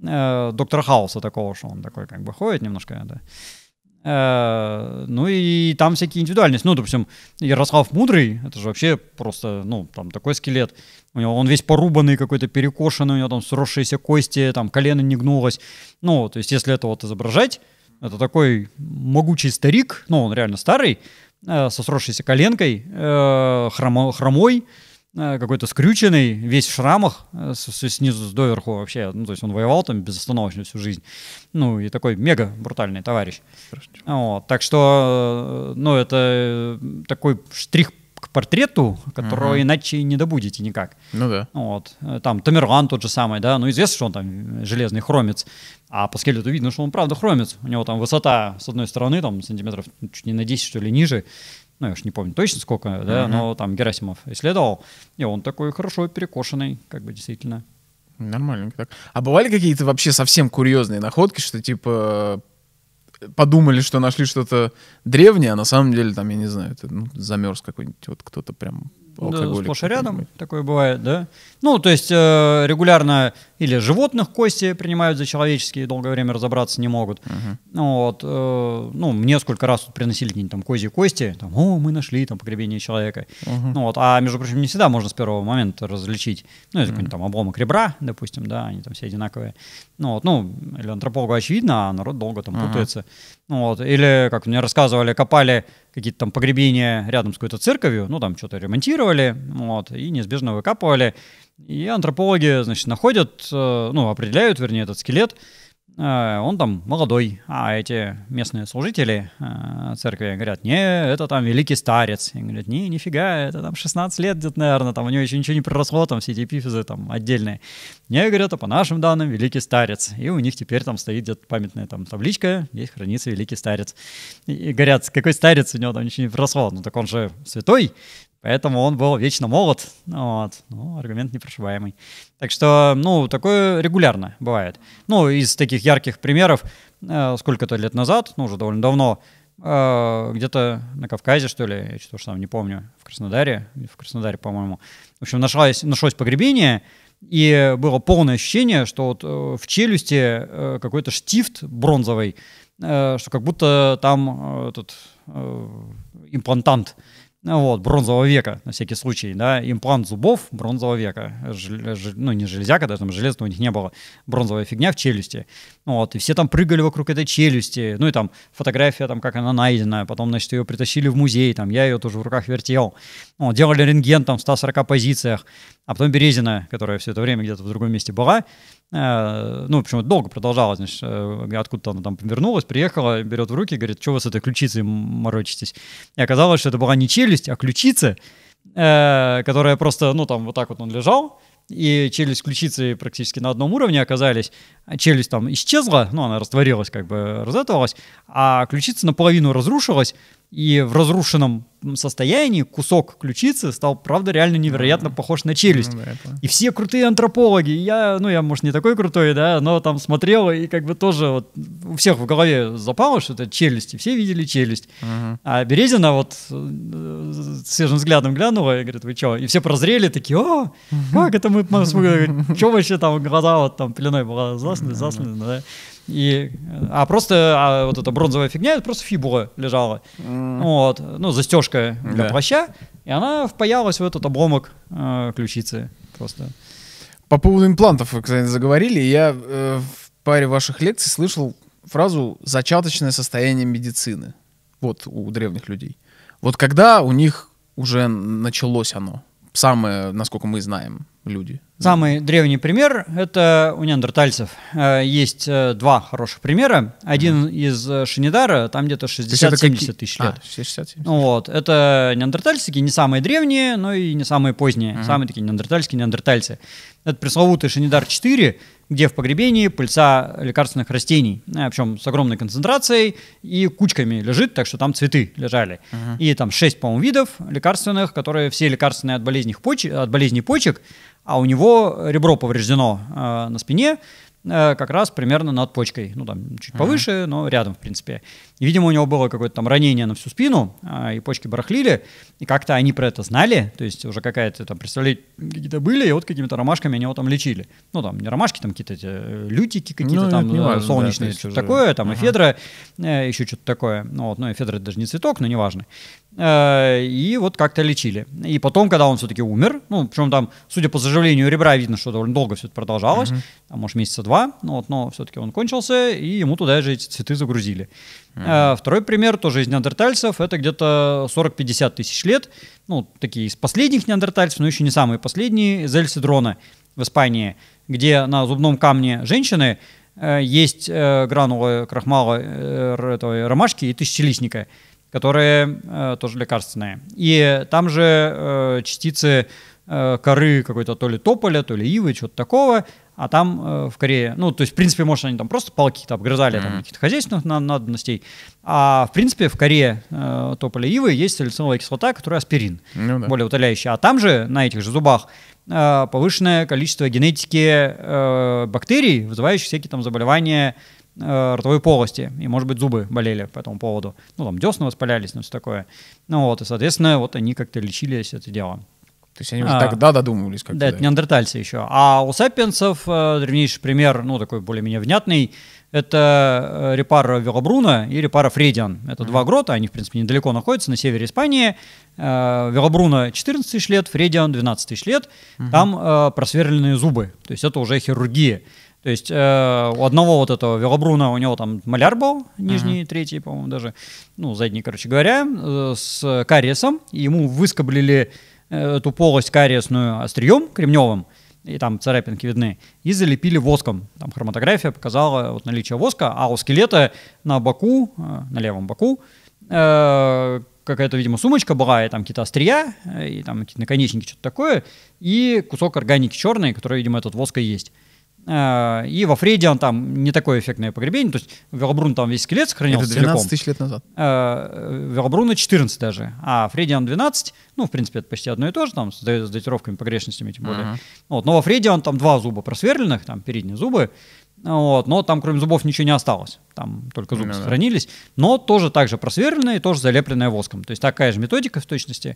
э, доктора Хауса такого, что он такой как бы ходит немножко, да, Э, ну и там всякие индивидуальности. Ну, допустим, Ярослав Мудрый, это же вообще просто, ну, там такой скелет. У него он весь порубанный, какой-то перекошенный, у него там сросшиеся кости, там колено не гнулось. Ну, то есть если это вот изображать, это такой могучий старик, ну, он реально старый, э, со сросшейся коленкой, э, хромо, хромой, э, какой-то скрюченный, весь в шрамах, э, с- с- снизу доверху вообще. Ну, то есть он воевал там безостановочно всю жизнь. Ну, и такой мега брутальный товарищ. Вот, так что, э, ну, это э, такой штрих к портрету, которого Мгм. иначе не добудете никак. Ну да. Вот. э, Там Тамерлан тот же самый, да, ну известно, что он там железный хромец, а по скелету видно, что он правда хромец. У него там высота с одной стороны, там сантиметров чуть не на 10, что ли, ниже. Ну, я уж не помню точно сколько, да, Мгм. но там Герасимов исследовал, и он такой хорошо перекошенный, как бы действительно. Нормальненько так. А бывали какие-то вообще совсем курьезные находки, что типа подумали, что нашли что-то древнее, а на самом деле там, я не знаю, это ну, замерз какой-нибудь, вот кто-то прям Да, алкоголик сплошь и рядом такое бывает, да. Ну, то есть э, регулярно или животных кости принимают за человеческие, долгое время разобраться не могут. Мгм. Вот, э, ну, мне сколько раз тут приносили какие-нибудь там козьи кости, там, о, мы нашли там погребение человека. Мгм. Ну, вот, а, между прочим, не всегда можно с первого момента различить. Ну, это какой-нибудь там обломок ребра, допустим, да, они там все одинаковые. Ну, вот, ну, или антропологу очевидно, а народ долго там Ага. путается. Ну, вот, или, как мне рассказывали, копали какие-то там погребения рядом с какой-то церковью, ну, там что-то ремонтировали, вот, и неизбежно выкапывали. И антропологи, значит, находят, э, ну, определяют, вернее, этот скелет, э, он там молодой, а эти местные служители э, церкви говорят, не, это там великий старец. И говорят, не, нифига, это там 16 лет где-то, наверное, там у него еще ничего не проросло, там все эти эпифизы там отдельные. Не, говорят, а по нашим данным великий старец. И у них теперь там стоит где-то памятная там табличка, здесь хранится великий старец. И, говорят, какой старец, у него там ничего не проросло. Ну так он же святой, Поэтому он был вечно молод. Вот. Ну, аргумент непрошибаемый. Так что, ну, такое регулярно бывает. Ну, из таких ярких примеров, э, сколько-то лет назад, ну, уже довольно давно, э, где-то на Кавказе, что ли, я что-то там не помню, в Краснодаре, в Краснодаре, по-моему. В общем, нашлось, нашлось погребение, и было полное ощущение, что вот э, в челюсти э, какой-то штифт бронзовый, э, что как будто там э, этот э, имплантант вот, бронзового века, на всякий случай, да, имплант зубов бронзового века, Жел- ну, не железяка, даже там железного у них не было, бронзовая фигня в челюсти, вот, и все там прыгали вокруг этой челюсти, ну, и там фотография, там, как она найдена, потом, значит, ее притащили в музей, там, я ее тоже в руках вертел, вот, делали рентген, там, в 140 позициях, а потом Березина, которая все это время где-то в другом месте была, ну, почему долго продолжалось, значит, э, откуда-то она там вернулась, приехала, берет в руки, говорит, что вы с этой ключицей морочитесь? И оказалось, что это была не челюсть, а ключица, э, которая просто, ну, там вот так вот он лежал, и челюсть с ключицей практически на одном уровне оказались. Челюсть там исчезла, ну, она растворилась, как бы разэтовалась, а ключица наполовину разрушилась, и в разрушенном состоянии кусок ключицы стал, правда, реально невероятно похож на челюсть. Ну да. И все крутые антропологи. Я, ну, я, может, не такой крутой, да, но там смотрел, и как бы тоже вот у всех в голове запало, что это челюсть, и все видели челюсть. Мгм. А Березина вот э, свежим взглядом глянула и говорит, вы что? И все прозрели, такие, о, как это мы? Что вообще там глаза вот там пеленой была засланы, засланы, да? И, а просто а вот эта бронзовая фигня, это просто фибула лежала. Вот, ну, застежка для Да. плаща, и она впаялась в этот обломок э, ключицы просто. По поводу имплантов вы, кстати, заговорили. Я э, в паре ваших лекций слышал фразу «зачаточное состояние медицины». Вот у древних людей. Вот когда у них уже началось оно? Самое, насколько мы знаем, люди. Самый древний пример — это у неандертальцев. Э, Есть э, два хороших примера. Один из э, Шинидара, там где-то То есть это 60-70 какие- тысяч А, лет. 60 Ну Вот, это неандертальцы, не самые древние, но и не самые поздние, Мгм. самые такие неандертальские неандертальцы. Это пресловутый Шинидар 4, где в погребении пыльца лекарственных растений, э, причем с огромной концентрацией и кучками лежит, так что там цветы лежали. Мгм. И там 6, по-моему, видов лекарственных, которые все лекарственные от болезней, почек, от болезней почек, а у него ребро повреждено э, на спине, как раз примерно над почкой. Ну, там чуть повыше, но рядом, в принципе. И, видимо, у него было какое-то там ранение на всю спину, а, и почки барахлили, и как-то они про это знали, то есть уже какая-то там, представляете, какие-то были, и вот какими-то ромашками они его там лечили. Ну, там не ромашки, там какие-то эти, э, лютики какие-то Ну, там это не э, важно, да, солнечные, есть что-то уже- такое, там Ага. эфедра, э, еще что-то такое. Ну, вот, ну, эфедра это даже не цветок, но неважно. Э, И вот как-то лечили. И потом, когда он все-таки умер, ну, причем там, судя по заживлению ребра, видно, что довольно долго все это продолжалось, там, может, месяца два, ну, вот, но все-таки он кончился, и ему туда же эти цветы загрузили. Э, Второй пример тоже из неандертальцев, это где-то 40-50 тысяч лет, ну, такие из последних неандертальцев, но еще не самые последние, из Эль-Сидрона в Испании, где на зубном камне женщины э, есть гранулы крахмала э, этой ромашки и тысячелистника, которые э, тоже лекарственные. И там же э, частицы э, коры какой-то то ли тополя, то ли ивы, что-то такого, а там э, в коре, ну, то есть, в принципе, может, они там просто палки какие-то обгрызали, там, каких-то хозяйственных на- надобностей, а, в принципе, в коре э, тополя ивы есть салициловая кислота, которая аспирин, Ну да. более утоляющая. А там же, на этих же зубах, э, повышенное количество генетики э, бактерий, вызывающих всякие там заболевания э, ротовой полости. И, может быть, зубы болели по этому поводу. Ну, там десны воспалялись, ну, все такое. Ну, вот, и, соответственно, вот они как-то лечились это дело. То есть они уже А. тогда додумывались как-то. Да, это неандертальцы еще. А у сапиенсов э, древнейший пример, ну, такой более-менее внятный, это э, репара Велобруна и репара Фредиан. Это два грота, они, в принципе, недалеко находятся, на севере Испании. Э, Велобруна 14 тысяч лет, Фредиан 12 тысяч лет. Там э, просверленные зубы, то есть это уже хирургия. То есть э, у одного вот этого Велобруна, у него там маляр был, нижний, третий, по-моему, даже, ну, задний, короче говоря, э, с кариесом. Ему выскоблили э, эту полость кариесную острием кремневым, и там царапинки видны, и залепили воском. Там хроматография показала вот наличие воска, а у скелета на боку, э, на левом боку, э, какая-то, видимо, сумочка была, и там какие-то острия, э, и там какие-то наконечники, что-то такое, и кусок органики черной, который, видимо, этот воск и есть. Э, И во Фреде он там не такое эффектное погребение, то есть Велобрун там весь скелет сохранился Это целиком. 12 тысяч лет назад. Э, Велобруна 14 даже, а Фредиан 12, ну, в принципе, это почти одно и то же, там, с да- с датировками, погрешностями тем более. Вот, но во Фредиан там два зуба просверленных, там, передние зубы, вот, но там кроме зубов ничего не осталось, там только зубы Ну сохранились, но тоже так же просверленные, тоже залепленные воском, то есть такая же методика в точности,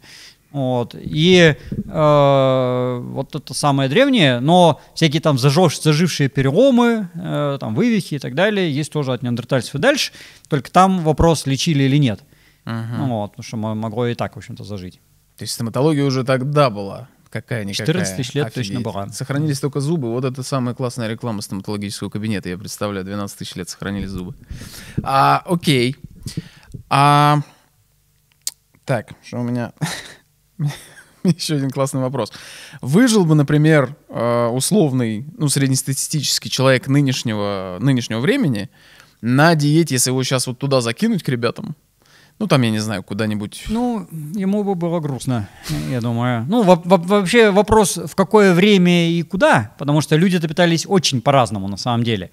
вот, и э, вот это самое древнее, но всякие там зажив- зажившие переломы, э, там вывихи и так далее, есть тоже от неандертальцев и дальше, только там вопрос, лечили или нет. Ну вот, потому что мо- могло и так, в общем-то, зажить. То есть стоматология уже тогда была. Какая-никакая. 14 тысяч лет Офигеть. точно была. Сохранились только зубы. Вот это самая классная реклама стоматологического кабинета. Я представляю, 12 тысяч лет сохранились зубы. А, окей. А, так, что у меня... Еще один классный вопрос. Выжил бы, например, э, условный, ну, среднестатистический человек нынешнего, нынешнего времени на диете, если его сейчас вот туда закинуть к ребятам, ну, там, я не знаю, куда-нибудь Ну, ему бы было грустно, я думаю. Ну, во- во- вообще вопрос, в какое время и куда, потому что люди-то питались очень по-разному на самом деле.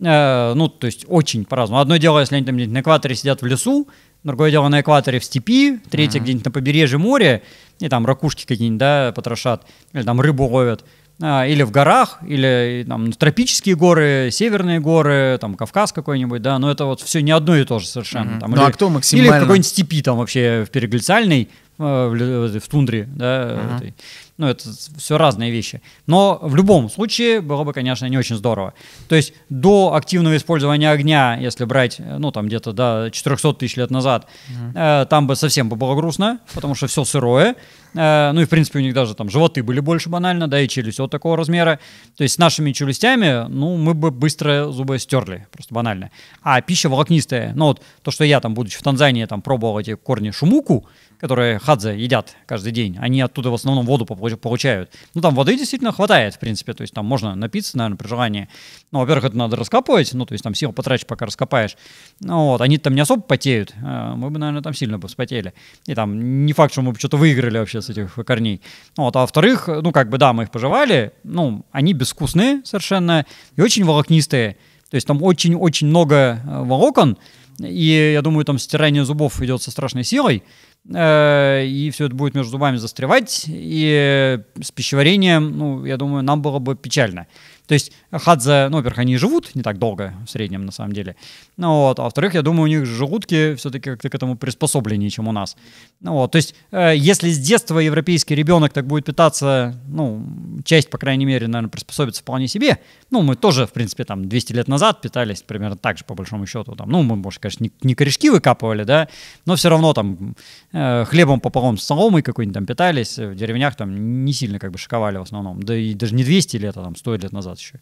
Э, ну, то есть очень по-разному. Одно дело, если они там на экваторе сидят в лесу, другое дело на экваторе в степи, третье где-нибудь на побережье моря, и там ракушки какие-нибудь, да, потрошат, или там рыбу ловят. А, или в горах, или там тропические горы, северные горы, там Кавказ какой-нибудь, да, но это вот все не одно и то же совершенно. Там, Ну, а кто Или в максимально- какой-нибудь степи там вообще в переглицальной, э, в, в тундре, да, этой. Ну это все разные вещи. Но в любом случае было бы, конечно, не очень здорово. То есть до активного использования огня, если брать, э, ну там где-то до 400 тысяч лет назад, э, там бы совсем бы было грустно, потому что все сырое. Э, ну и в принципе у них даже там животы были больше банально, да, и челюсть вот такого размера. То есть с нашими челюстями, ну мы бы быстро зубы стерли, просто банально. А пища волокнистая, ну вот то, что я там, будучи в Танзании, там пробовал эти корни шумуку, которые хадзе едят каждый день, они оттуда в основном воду получают. Ну, там воды действительно хватает, в принципе, то есть там можно напиться, наверное, при желании. Ну, во-первых, это надо раскапывать, ну, то есть там сил потратишь, пока раскопаешь. Ну, вот, они там не особо потеют, а мы бы, наверное, там сильно бы вспотели. И там не факт, что мы бы что-то выиграли вообще с этих корней. Ну, вот, а во-вторых, ну, как бы, да, мы их пожевали, ну, они безвкусные совершенно и очень волокнистые. То есть там очень-очень много э, волокон, и я думаю, там стирание зубов идет со страшной силой, э, и все это будет между зубами застревать, и с пищеварением, ну, я думаю, нам было бы печально. То есть хадзе, ну, во-первых, они живут не так долго в среднем, на самом деле. Ну, вот. А во-вторых, я думаю, у них желудки все-таки как-то к этому приспособленнее, чем у нас. Ну, вот. То есть, э, если с детства европейский ребенок так будет питаться, ну, часть, по крайней мере, наверное, приспособится вполне себе. Ну, мы тоже, в принципе, там, 200 лет назад питались примерно так же, по большому счету. Там, ну, мы, может, конечно, не, не корешки выкапывали, да, но все равно там э, хлебом пополам с соломой какой-нибудь там питались. В деревнях там не сильно как бы шиковали в основном. Да и даже не 200 лет, а там 100 лет назад еще.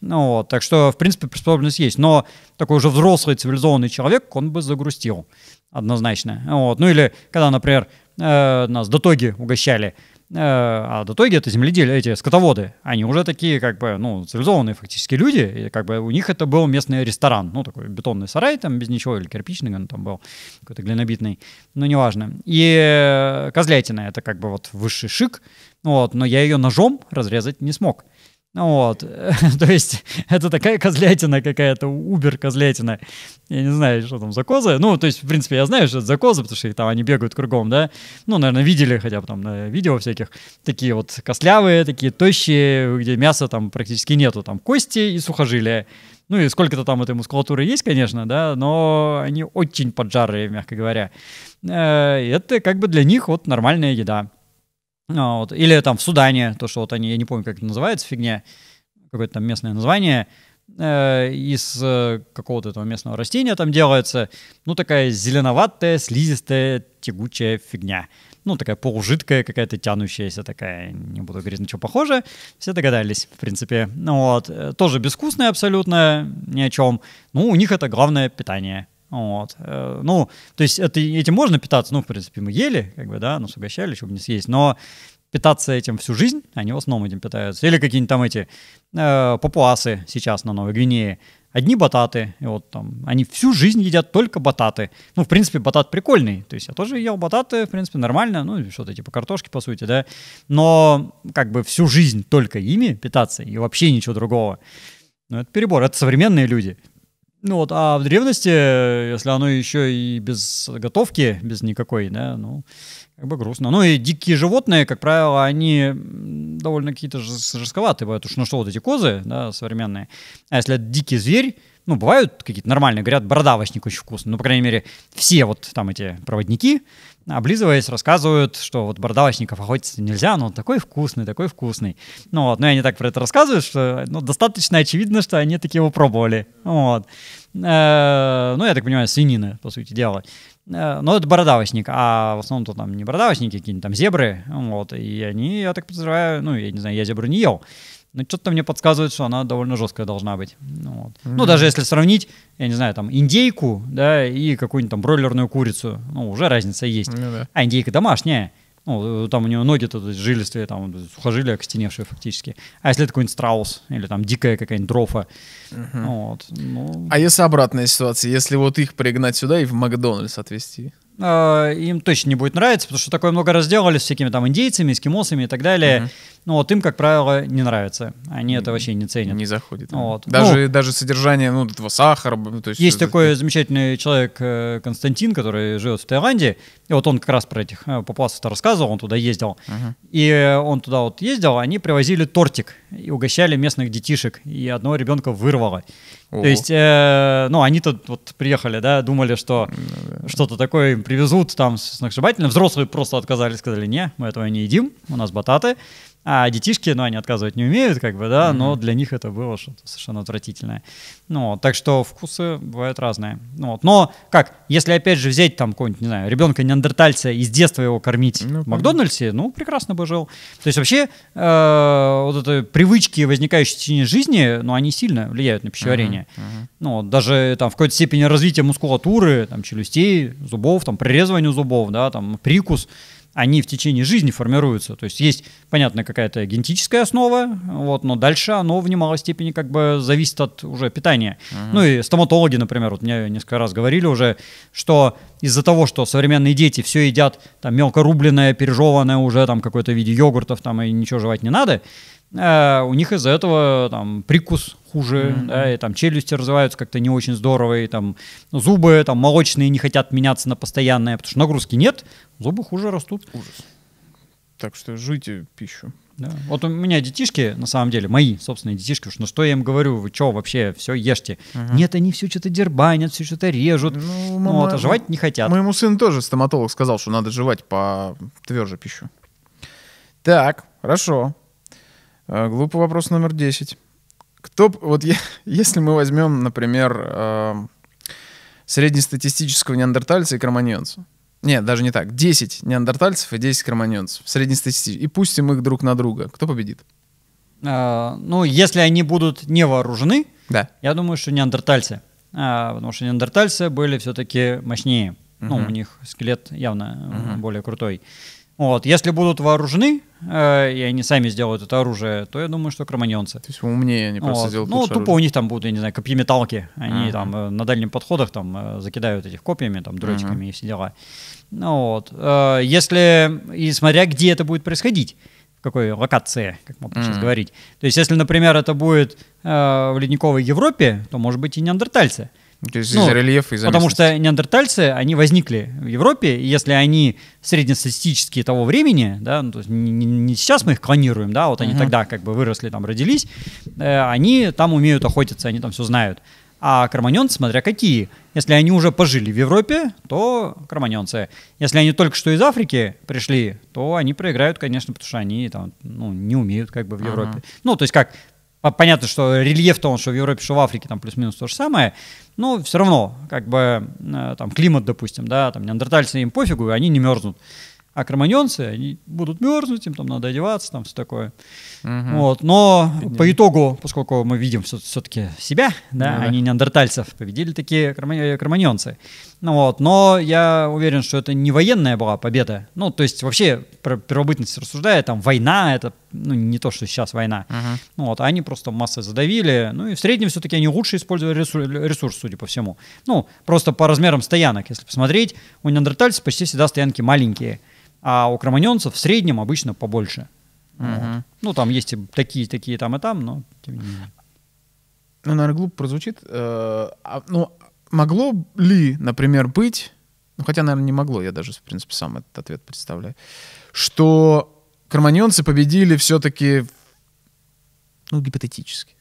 Ну, вот. Так что, в принципе, приспособленность есть. Но такой уже взрослый цивилизованный человек, он бы загрустил однозначно. Вот. Ну или когда, например, э, нас дотоги угощали, э, а дотоги это земледелие, эти скотоводы, они уже такие как бы, ну, цивилизованные фактически люди, и как бы у них это был местный ресторан, ну, такой бетонный сарай там без ничего, или кирпичный он там был, какой-то глинобитный, но неважно. И э, козлятина это как бы вот высший шик, вот, но я ее ножом разрезать не смог. Вот, то есть это такая козлятина какая-то, убер-козлятина. Я не знаю, что там за козы. Ну, то есть, в принципе, я знаю, что это за козы, потому что там они бегают кругом, да. Ну, наверное, видели хотя бы там на видео всяких. Такие вот костлявые, такие тощие, где мяса там практически нету. Там кости и сухожилия. Ну и сколько-то там этой мускулатуры есть, конечно, да, но они очень поджарые, мягко говоря. Э, это как бы для них вот нормальная еда. А, вот. Или там в Судане, то, что вот они, я не помню, как это называется, фигня, какое-то там местное название, э, из э, какого-то этого местного растения там делается, ну, такая зеленоватая, слизистая, тягучая фигня. Ну, такая полужидкая какая-то тянущаяся такая, не буду говорить, на что похоже. Все догадались, в принципе. Ну, вот. Э, тоже безвкусная абсолютно, ни о чем. Ну, у них это главное питание. Вот. Э, ну, то есть это, этим можно питаться, ну, в принципе, мы ели, как бы, да, ну, угощали, чтобы не съесть, но питаться этим всю жизнь, они в основном этим питаются. Или какие-нибудь там эти э, папуасы сейчас на Новой Гвинее. Одни бататы, и вот там, они всю жизнь едят только бататы. Ну, в принципе, батат прикольный. То есть я тоже ел бататы, в принципе, нормально, ну, что-то типа картошки, по сути, да. Но как бы всю жизнь только ими питаться и вообще ничего другого. Ну, это перебор, это современные люди. Ну вот, а в древности, если оно еще и без готовки, без никакой, да, ну, как бы грустно. Ну и дикие животные, как правило, они довольно какие-то жестковатые бывают. Уж ну что, вот эти козы, да, современные. А если это дикий зверь, ну, бывают какие-то нормальные, говорят, бородавочник очень вкусный. Ну, по крайней мере, все вот там эти проводники, облизываясь, рассказывают, что вот бородавочников охотиться нельзя, но он такой вкусный, такой вкусный. Ну вот, но они так про это рассказывают, что ну, достаточно очевидно, что они такие его пробовали. Вот. Э, ну, я так понимаю, свинины, по сути дела. Э, но это бородавочник, а в основном-то там не бородавочники, какие-нибудь там зебры, вот, и они, я так подозреваю, ну, я не знаю, я зебру не ел, но что-то мне подсказывает, что она довольно жесткая должна быть. Ну, вот. mm-hmm. ну, даже если сравнить, я не знаю, там, индейку, да, и какую-нибудь там бройлерную курицу, ну, уже разница есть. Mm-hmm. А индейка домашняя, ну, там у него ноги тут жилистые, там сухожилия окостеневшие фактически. А если это какой-нибудь страус или там дикая какая-нибудь дрофа. Uh-huh. Вот, ну... А если обратная ситуация, если вот их пригнать сюда и в Макдональдс отвезти? Э, им точно не будет нравиться, потому что такое много раз делали с всякими там индейцами, эскимосами и так далее. Uh-huh. Ну вот им, как правило, не нравится. Они это вообще не ценят. Не заходит. Вот. Даже, ну, даже содержание ну, этого сахара. Ну, то есть, есть такой замечательный человек э, Константин, который живет в Таиланде. И вот он как раз про этих э, папуасов рассказывал, он туда ездил. Uh-huh. И он туда вот ездил, они привозили тортик и угощали местных детишек. И одного ребенка вырвало. О. То есть, э, ну, они тут вот приехали, да, думали, что ну, да. что-то такое им привезут там сногсшибательно. Взрослые просто отказались, сказали, не, мы этого не едим, у нас бататы. А детишки, ну, они отказывать не умеют, как бы, да, mm-hmm. но для них это было что-то совершенно отвратительное. Ну, так что вкусы бывают разные. Ну, вот. Но как, если опять же взять там какого-нибудь, не знаю, ребенка неандертальца и с детства его кормить ну, в Макдональдсе, ну, прекрасно бы жил. То есть вообще э, вот это привычки, возникающие в течение жизни, ну, они сильно влияют на пищеварение. Uh-huh, uh-huh. Ну, даже там в какой-то степени развития мускулатуры, там, челюстей, зубов, там, прорезывания зубов, да, там, прикус – они в течение жизни формируются. То есть есть, понятно, какая-то генетическая основа, вот, но дальше оно в немалой степени как бы зависит от уже питания. Uh-huh. Ну и стоматологи, например, вот мне несколько раз говорили уже, что из-за того, что современные дети все едят там мелко рубленное, пережеванное уже там какой-то виде йогуртов там и ничего жевать не надо, э, у них из-за этого там прикус хуже, mm-hmm. да, и там челюсти развиваются как-то не очень здорово, и там зубы там молочные не хотят меняться на постоянные, потому что нагрузки нет, зубы хуже растут. Ужас. Так что жуйте пищу. Да. Вот у меня детишки, на самом деле, мои собственные детишки, уж на что я им говорю, вы что вообще, все ешьте. Нет, они все что-то дербанят, все что-то режут. Ну, Ну, вот, а жевать не хотят. Моему сыну тоже стоматолог сказал, что надо жевать по тверже пищу. Так, хорошо. Э, Глупый вопрос номер 10. Кто, вот е- если мы возьмем, например, э, среднестатистического неандертальца и кроманьонца. Нет, даже не так. 10 неандертальцев и 10 кроманьонцев. Среднестатистических. И пустим их друг на друга. Кто победит? А, ну, если они будут не вооружены, Да. я думаю, что неандертальцы. А, потому что неандертальцы были все-таки мощнее. Ну, у них скелет явно э, более крутой. Вот. Если будут вооружены, э, и они сами сделают это оружие, то я думаю, что кроманьонцы. То есть умнее они просто Вот. сделают Ну, тупо оружие. у них там будут, я не знаю, копьеметалки. Они Ага. там э, на дальних подходах там э, закидают этих копьями, там, дротиками и все дела. Ну вот. Э, Если, и смотря где это будет происходить, в какой локации, как можно сейчас Мгм. говорить. То есть, если, например, это будет э, в ледниковой Европе, то, может быть, и неандертальцы. То есть ну, из рельефа, из Потому что неандертальцы, они возникли в Европе, и если они среднестатистические того времени, да, ну, то есть не, не- сейчас мы их клонируем, да, вот они Мгм. тогда как бы выросли, там родились, э, они там умеют охотиться, они там все знают. А кроманьонцы, смотря какие. Если они уже пожили в Европе, то кроманьонцы. Если они только что из Африки пришли, то они проиграют, конечно, потому что они там, ну, не умеют как бы в. Европе. Ну, то есть как, понятно, что рельеф-то он, что в Европе, что в Африке, там плюс-минус то же самое, но все равно, как бы, э, там, климат, допустим, да, там, неандертальцы им пофигу, они не мерзнут. А кроманьонцы, они будут мерзнуть, им там надо одеваться, там все такое. Вот. Но по итогу, поскольку мы видим все-таки себя, да, Ну да. а не неандертальцев, победили такие крома- кроманьонцы. Ну вот. Но я уверен, что это не военная была победа. Ну, то есть вообще про первобытность рассуждая, там война, это ну, не то, что сейчас война. Ну вот, они просто массой задавили. Ну и в среднем все-таки они лучше использовали ресурс, ресурс, судя по всему. Ну, просто по размерам стоянок, если посмотреть, у неандертальцев почти всегда стоянки маленькие, а у кроманьонцев в среднем обычно побольше. Вот. Ну, там есть и такие, такие там и там, но тем не менее. Ну, наверное, глупо прозвучит. э, а, Ну, могло ли, например, быть, ну, хотя, наверное, не могло, я даже, в принципе, сам этот ответ представляю, что кроманьонцы победили все-таки, ну, гипотетически,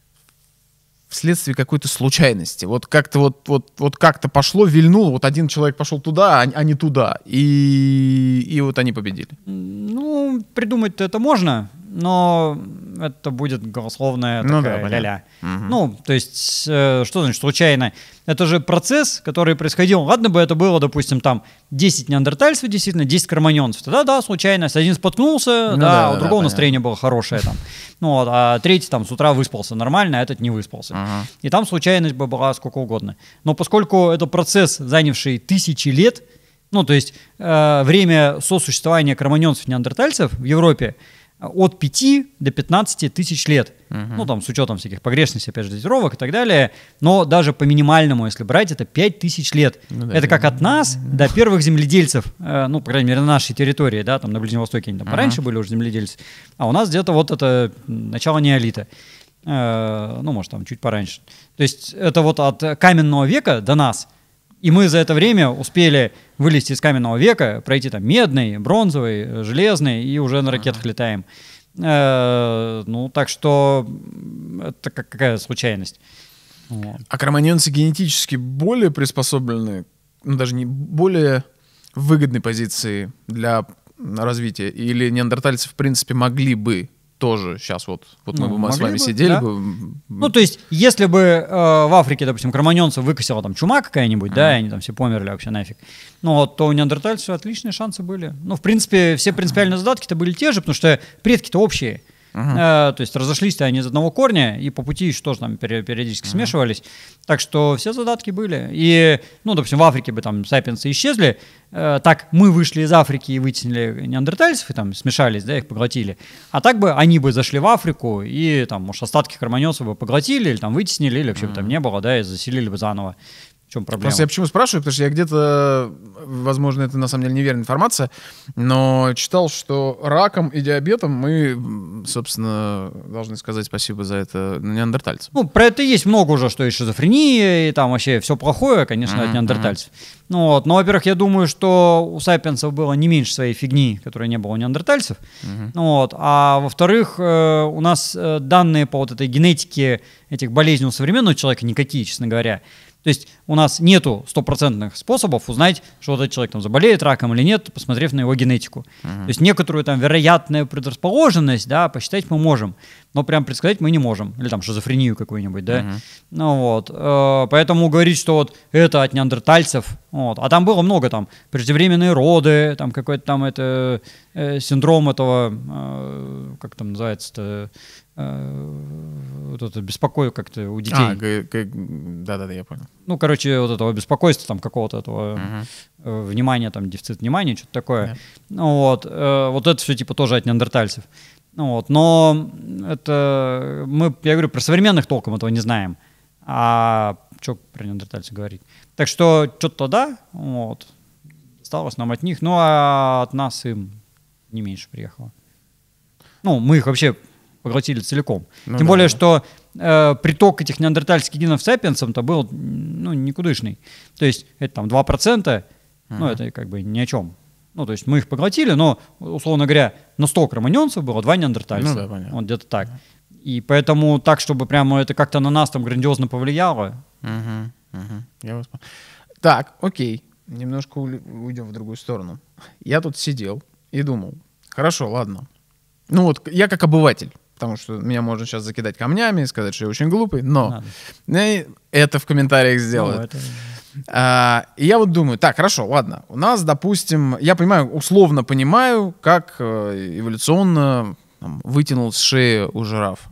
вследствие какой-то случайности. Вот как-то вот, вот, вот как-то пошло, вильнуло, вот один человек пошел туда, а, а не туда, и, и вот они победили. Ну, придумать-то это можно, но это будет голословная Ну да, такая понятно. ля-ля. Мгм. Ну, то есть, э, что значит случайно? Это же процесс, который происходил. Ладно бы это было, допустим, там 10 неандертальцев, действительно, 10 кроманьонцев. Тогда, да, случайность. Один споткнулся, Ну да, да, у да, другого понятно. настроение было хорошее там. Ну, вот, а третий там с утра выспался нормально, а этот не выспался. Ага. И там случайность бы была сколько угодно. Но поскольку это процесс, занявший тысячи лет, ну, то есть э, время сосуществования кроманьонцев и неандертальцев в Европе от 5 до 15 тысяч лет. Ну, там, с учетом всяких погрешностей, опять же, датировок и так далее. Но даже по минимальному, если брать, это 5 тысяч лет. Ну да, это как от нас до первых земледельцев, э, ну, по крайней мере, на нашей территории, да, там на Ближнем Востоке они там пораньше были уже земледельцы, а у нас где-то вот это начало неолита. Э, ну, может, там чуть пораньше. То есть это вот от каменного века до нас. И мы за это время успели вылезти из каменного века, пройти там медный, бронзовый, железный, и уже на ракетах летаем. Э, ну, так что это как, какая случайность. Вот. А кроманьонцы генетически более приспособлены, ну даже не более выгодной позиции для развития? Или неандертальцы, в принципе, могли бы тоже сейчас вот, вот мы Ну, бы мы с могли вами бы, сидели да. бы. Ну, то есть, если бы э, в Африке, допустим, кроманьонцев выкосила там чума какая-нибудь, да, и они там все померли вообще нафиг, ну, вот, то у неандертальцев отличные шансы были. Ну, в принципе, все принципиальные задатки-то были те же, потому что предки-то общие. Э, то есть разошлись-то они из одного корня, и по пути еще тоже там периодически смешивались. Так что все задатки были. И, ну, допустим, в Африке бы там сапиенсы исчезли, э, так мы вышли из Африки и вытеснили неандертальцев, и там смешались, да, их поглотили. А так бы они бы зашли в Африку, и там, может, остатки кроманьонцев бы поглотили, или там вытеснили, или вообще бы там не было, да, и заселили бы заново. В чем проблема? Просто я почему спрашиваю, потому что я где-то, возможно, это на самом деле неверная информация, но читал, что раком и диабетом мы, собственно, должны сказать спасибо за это неандертальцам. Ну, про это есть много уже, что и шизофрения, и там вообще все плохое, конечно, от Мгм, неандертальцев. Ну, вот. Но, во-первых, я думаю, что у сапиенсов было не меньше своей фигни, которой не было у неандертальцев. Ну, вот. А во-вторых, э, у нас э, данные по вот этой генетике этих болезней у современного человека никакие, честно говоря. То есть у нас нету стопроцентных способов узнать, что этот человек там заболеет раком или нет, посмотрев на его генетику. То есть некоторую там вероятную предрасположенность, да, посчитать мы можем, но прям предсказать мы не можем. Или там шизофрению какую-нибудь, да. Ну вот. э, Поэтому говорить, что вот это от неандертальцев, вот. А там было много там преждевременные роды, там какой-то там это э, синдром этого, э, как там называется-то, вот это беспокойство как-то у детей. А, да-да-да, я понял. Ну, короче, вот этого беспокойства, там, какого-то этого э, внимания, там, дефицит внимания, что-то такое. Ну, вот, э, вот это все, типа, тоже от неандертальцев. Ну, вот, но это, мы, я говорю, про современных толком этого не знаем. А что про неандертальцев говорить? Так что, что-то да, вот, осталось нам от них, ну, а от нас им не меньше приехало. Ну, мы их вообще поглотили целиком. Ну Тем да, более, что э, приток этих неандертальских генов сапиенсам-то был, ну, никудышный. То есть это там 2%, ну, это как бы ни о чем. Ну, то есть мы их поглотили, но, условно говоря, на 100 кроманьонцев было 2 неандертальца. Ну да, понятно. Вот где-то так. И поэтому так, чтобы прямо это как-то на нас там грандиозно повлияло, мгм. Я вас. Так, окей. Немножко уйдем в другую сторону. Я тут сидел и думал, хорошо, ладно. Ну вот, я как обыватель, потому что меня можно сейчас закидать камнями, сказать, что я очень глупый, но Надо. это в комментариях ну, сделают. это- А, и я вот думаю, так, хорошо, ладно. У нас, допустим, я понимаю, условно понимаю, как э, эволюционно там, вытянул с шеи у жирафа.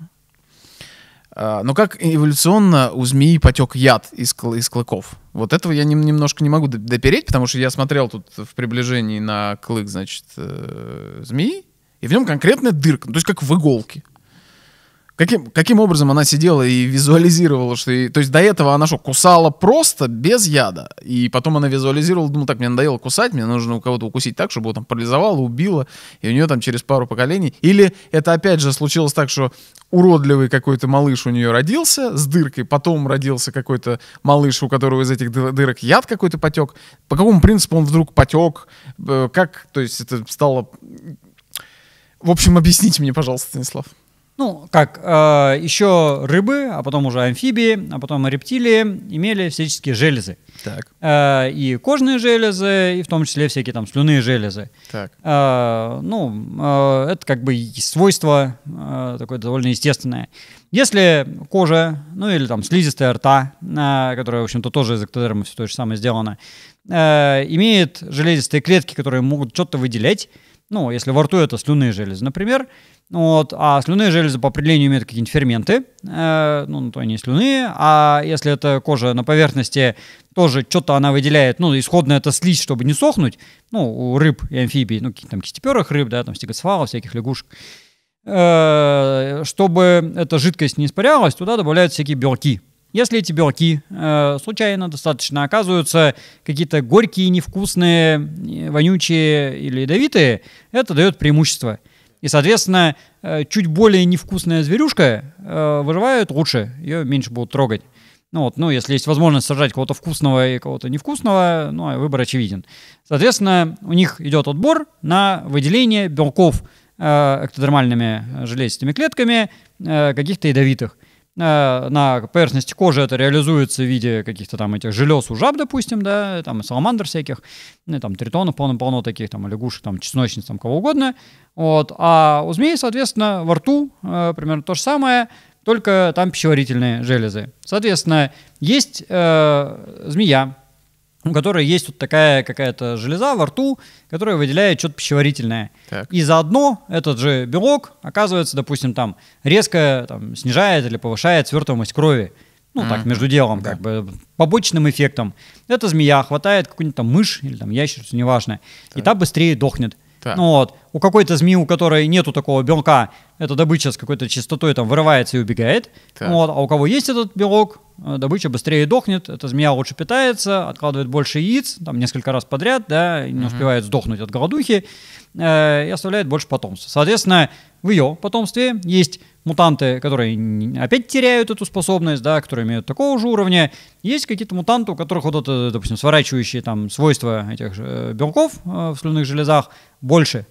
А, но как эволюционно у змеи потек яд из, кл- из клыков? Вот этого я нем- немножко не могу допереть, потому что я смотрел тут в приближении на клык, значит, э, змеи, и в нем конкретная дырка, ну, то есть как в иголке. Каким, каким образом она сидела и визуализировала, что... и- то есть до этого она что, кусала просто без яда? И потом она визуализировала, думала, так, мне надоело кусать, мне нужно у кого-то укусить так, чтобы его там парализовало, убило, и у нее там через пару поколений... Или это опять же случилось так, что уродливый какой-то малыш у нее родился с дыркой, потом родился какой-то малыш, у которого из этих дыр- дырок яд какой-то потек. По какому принципу он вдруг потек? Э, Как, то есть это стало... В общем, объясните мне, пожалуйста, Станислав. Ну, как, э, еще рыбы, а потом уже амфибии, а потом рептилии имели всяческие железы. Так, Э, и кожные железы, и в том числе всякие там слюнные железы. так. Э, ну, э, это как бы свойство э, такое довольно естественное. Если кожа, ну или там слизистая рта, э, которая, в общем-то, тоже из эктодерма все то же самое сделано, э, имеет железистые клетки, которые могут что-то выделять, ну, если во рту это слюнные железы, например, вот, а слюнные железы по определению имеют какие-нибудь ферменты, э, ну, то они слюные, а если это кожа на поверхности, тоже что-то она выделяет, ну, исходно это слизь, чтобы не сохнуть, ну, у рыб и амфибий, ну, каких-то там кистеперых рыб, да, там стегоцефалов, всяких лягушек, Э, чтобы эта жидкость не испарялась, туда добавляют всякие белки. Если эти белки э, случайно достаточно оказываются какие-то горькие, невкусные, э, вонючие или ядовитые, это дает преимущество. И, соответственно, э, чуть более невкусная зверюшка э, выживает лучше, ее меньше будут трогать. Ну, вот, ну, если есть возможность сажать кого-то вкусного и кого-то невкусного, ну, а выбор очевиден. Соответственно, у них идет отбор на выделение белков э, эктодермальными э, железистыми клетками э, каких-то ядовитых. Э, на поверхности кожи это реализуется в виде каких-то там этих желез у жаб, допустим, да, там саламандр всяких, ну, там тритонов полно-полно таких, там, лягушек, там, чесночниц, там, кого угодно. Вот. А у змей, соответственно, во рту э, примерно то же самое, только там пищеварительные железы. Соответственно, есть э, змея, у которой есть вот такая какая-то железа во рту, которая выделяет что-то пищеварительное. Так. И заодно этот же белок, оказывается, допустим, там резко там, снижает или повышает свертываемость крови. Ну, так, между делом, как бы побочным эффектом. Эта змея хватает какую-нибудь там мышь или там ящерицу, неважно, и та быстрее дохнет. Так. Ну вот, у какой-то змеи, у которой нету такого белка, эта добыча с какой-то частотой там вырывается и убегает. Так. Вот, а у кого есть этот белок, э, добыча быстрее дохнет, эта змея лучше питается, откладывает больше яиц, там несколько раз подряд, да, не успевает сдохнуть от голодухи, э, и оставляет больше потомства. Соответственно, в ее потомстве есть мутанты, которые опять теряют эту способность, да, которые имеют такого же уровня. Есть какие-то мутанты, у которых вот это, допустим, сворачивающие там свойства этих же э, белков э, в слюнных железах больше.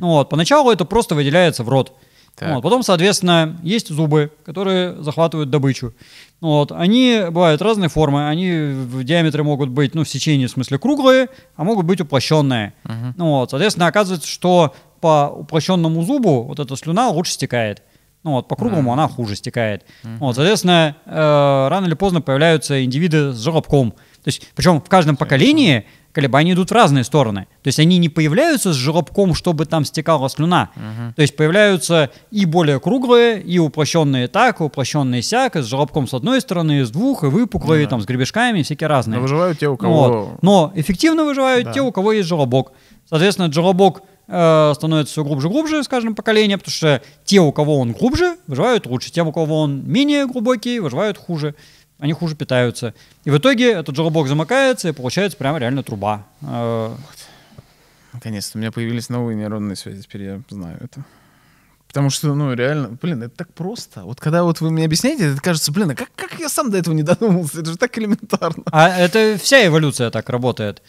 Ну вот, поначалу это просто выделяется в рот. Так. Вот, потом, соответственно, есть зубы, которые захватывают добычу. Вот, они бывают разной формы, они в диаметре могут быть, ну, в сечении, в смысле, круглые, а могут быть уплощенные. Ну, вот, соответственно, оказывается, что по уплощенному зубу вот эта слюна лучше стекает. Ну, вот, по круглому она хуже стекает. Вот, соответственно, э, рано или поздно появляются индивиды с желобком. То есть, причем в каждом поколении колебания идут в разные стороны. То есть они не появляются с желобком, чтобы там стекала слюна. То есть появляются и более круглые, и уплощенные так, и уплощенные сяк, и с желобком с одной стороны, и с двух, и выпуклые, там, с гребешками, всякие разные. Но выживают те, у кого... Вот. Но эффективно выживают Да. те, у кого есть желобок. Соответственно, желобок э, становится все глубже глубже с каждым поколением, потому что те, у кого он глубже, выживают лучше. Те, у кого он менее глубокий, выживают хуже. Они хуже питаются. И в итоге этот желобок замыкается, и получается прямо реально труба. Э, Наконец-то у меня появились новые нейронные связи, теперь я знаю это. Потому что, ну, реально, блин, это так просто. Вот когда вот вы мне объясняете, это кажется, блин, а как, как я сам до этого не додумался? Это же так элементарно. А это вся эволюция так работает.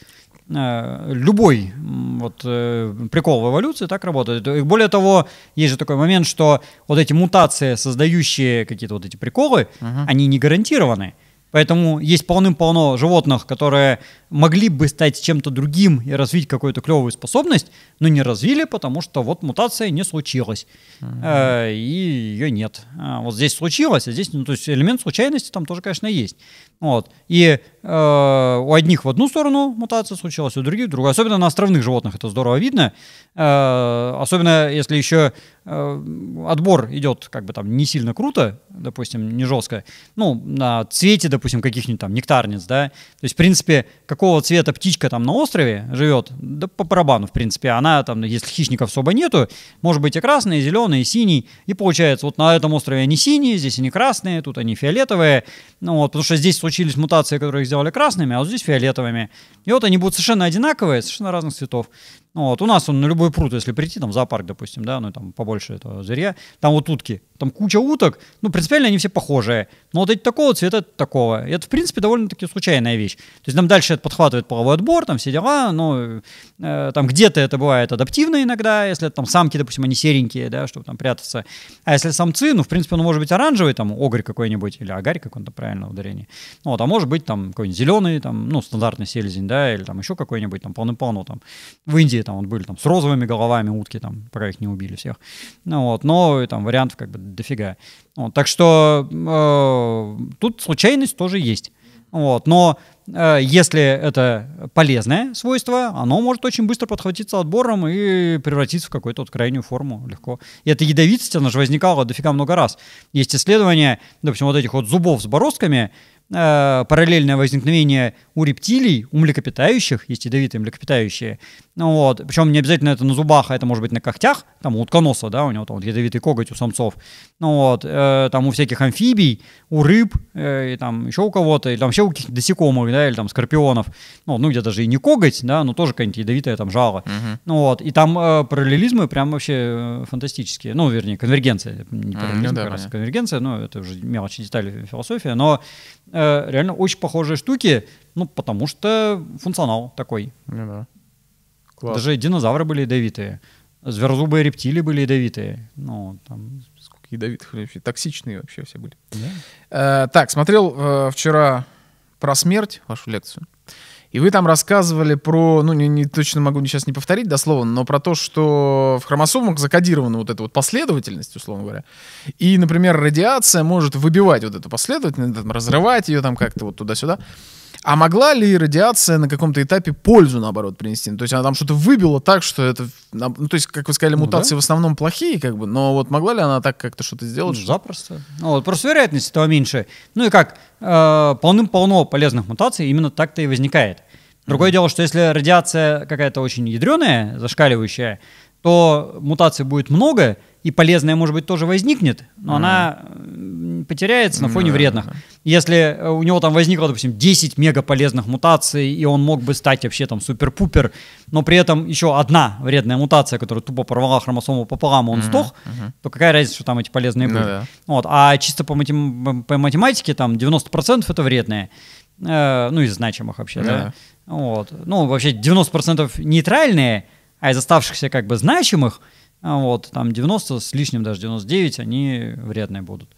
Э, Любой вот, э, прикол в эволюции так работает. И более того, есть же такой момент, что вот эти мутации, создающие какие-то вот эти приколы, они не гарантированы. Поэтому есть полным-полно животных, которые могли бы стать чем-то другим и развить какую-то клевую способность, но не развили, потому что вот мутация не случилась. Э, и ее нет. А вот здесь случилось, а здесь, ну, то есть элемент случайности там тоже, конечно, есть. Вот. И у одних в одну сторону мутация случилась, у других в другую. Особенно на островных животных это здорово видно. Э, особенно если еще э, отбор идет как бы там не сильно круто, допустим, не жестко. Ну, на цвете, допустим, каких-нибудь там нектарниц, да. То есть, в принципе, какого цвета птичка там на острове живет, да по барабану, в принципе. Она там, если хищников особо нету, может быть и красный, и зеленый, и синий. И получается, вот на этом острове они синие, здесь они красные, тут они фиолетовые. Ну вот, потому что здесь случились мутации, которые сделали красными, а вот здесь фиолетовыми. И вот они будут совершенно одинаковые, совершенно разных цветов. Ну вот, у нас он на любой пруд, если прийти, там, зоопарк, допустим, да, ну, там, побольше этого зверя, там вот утки, там куча уток, ну, принципиально они все похожие, но вот эти такого цвета, это такого. И это, в принципе, довольно-таки случайная вещь. То есть там дальше это подхватывает половой отбор, там все дела, но э, там где-то это бывает адаптивно иногда, если это там самки, допустим, они серенькие, да, чтобы там прятаться. А если самцы, ну, в принципе, он может быть оранжевый, там, огрь какой-нибудь, или агарь, как он там правильно ударение. Ну, вот, а может быть там какой-нибудь зеленый, там, ну, стандартный селезень, да, или там еще какой-нибудь, там, полный-полно, там, в Индии там вот были там с розовыми головами утки, там, пока их не убили всех. Ну, вот, но там вариантов как бы дофига. Вот, так что э, тут случайность тоже есть. Вот, но э, если это полезное свойство, оно может очень быстро подхватиться отбором и превратиться в какую-то вот крайнюю форму легко. И эта ядовитость, она же возникала дофига много раз. Есть исследования, допустим, вот этих вот зубов с бороздками, э, параллельное возникновение у рептилий, у млекопитающих, есть ядовитые млекопитающие. Ну вот, причем не обязательно это на зубах, а это может быть на когтях, там у утконоса, да, у него там вот ядовитый коготь у самцов. Ну вот, э, там у всяких амфибий, у рыб, э, и там еще у кого-то, или там вообще у каких-то насекомых, да, или там скорпионов. Ну, ну где даже и не коготь, да, но тоже какая-нибудь ядовитая там жало. Ну вот, и там э, параллелизмы прям вообще э, фантастические. Ну, вернее, конвергенция, не параллелизм, ну да, как раз конвергенция, но это уже мелочи, детали философия, но э, реально очень похожие штуки, ну, потому что функционал такой. Ну да. Класс. Даже динозавры были ядовитые, зверозубые рептилии были ядовитые. Ну, там... Сколько ядовитых вообще. Токсичные вообще все были. Э, так, смотрел э, вчера про смерть, вашу лекцию. И вы там рассказывали про, ну, не, не точно могу сейчас не повторить дословно, но про то, что в хромосомах закодирована вот эта вот последовательность, условно говоря. И, например, радиация может выбивать вот эту последовательность, разрывать ее там как-то вот туда-сюда. А могла ли радиация на каком-то этапе пользу, наоборот, принести? Ну, То есть она там что-то выбила так, что это... Ну, то есть, как вы сказали, Ну мутации да. в основном плохие, как бы, но вот могла ли она так как-то что-то Ну, сделать? что- запросто. Ну, вот, просто вероятность этого меньше. Ну и как, э, полным-полно полезных мутаций именно так-то и возникает. Другое дело, что если радиация какая-то очень ядреная, зашкаливающая, то мутаций будет много, и полезная, может быть, тоже возникнет, но она м, потеряется на фоне Да, вредных. Если э, у него там возникло, допустим, 10 мегаполезных мутаций, и он мог бы стать вообще там супер-пупер, но при этом еще одна вредная мутация, которая тупо порвала хромосому пополам, он сдох, то какая разница, что там эти полезные были? да. Вот. А чисто по, матем- по математике там 90% это вредные. Э, ну, из значимых вообще, да. Да. Вот. Ну, вообще 90% нейтральные, а из оставшихся как бы значимых, вот, там 90 с лишним, даже 99, они вредные будут.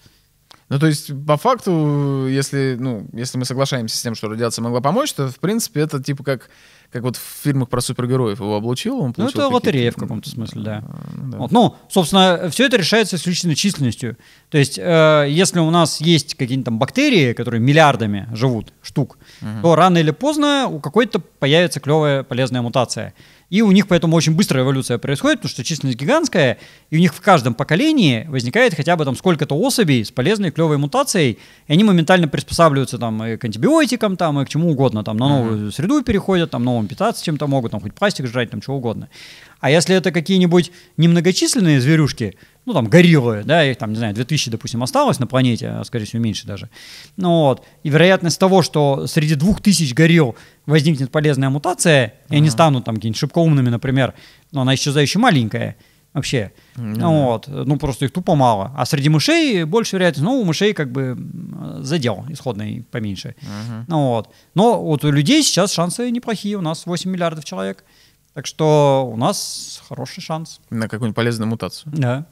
Ну, то есть, по факту, если, ну, если мы соглашаемся с тем, что радиация могла помочь, то, в принципе, это типа как, как вот в фильмах про супергероев его облучил, он Ну, получил это лотерея в каком-то смысле, да. Ну, да. Вот, ну, собственно, все это решается исключительно численностью. То есть, э, если у нас есть какие-нибудь там бактерии, которые миллиардами живут, штук, то рано или поздно у какой-то появится клевая полезная мутация. И у них поэтому очень быстрая эволюция происходит, потому что численность гигантская, и у них в каждом поколении возникает хотя бы там сколько-то особей с полезной клевой мутацией, и они моментально приспосабливаются там и к антибиотикам, там, и к чему угодно, там, на новую среду переходят, там, новым питаться чем-то могут, там, хоть пластик жрать, там, чего угодно. А если это какие-нибудь немногочисленные зверюшки, ну, там, гориллы, да, их там, не знаю, 2000, допустим, осталось на планете, а, скорее всего, меньше даже. Ну, вот. И вероятность того, что среди 2000 горилл возникнет полезная мутация, и они станут там какими-нибудь шибкоумными, например, но она исчезающе маленькая вообще. Ну, вот. Ну, просто их тупо мало. А среди мышей больше вероятность, ну, у мышей как бы задел исходный поменьше. Ну, вот. Но вот у людей сейчас шансы неплохие. У нас 8 миллиардов человек. Так что у нас хороший шанс. На какую-нибудь полезную мутацию. Да.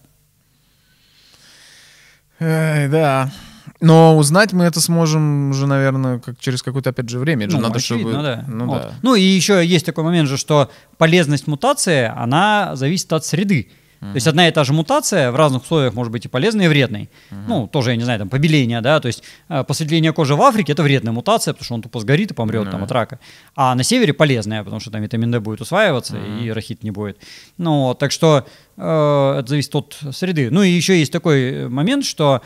Эй, да. Но узнать мы это сможем уже, наверное, как через какое-то, опять же, время. Это же Ну, надо, очевидно, чтобы... да. Ну, Вот. да. Ну и еще есть такой момент же, что полезность мутации, она зависит от среды. То есть одна и та же мутация в разных условиях может быть и полезной, и вредной. Ну, тоже, я не знаю, там, побеление, да, то есть э, посветление кожи в Африке – это вредная мутация, потому что он тупо сгорит и помрет Ну там от рака. А на севере полезная, потому что там витамин D будет усваиваться, и рахит не будет. Ну, так что э, это зависит от среды. Ну и еще есть такой э, момент, что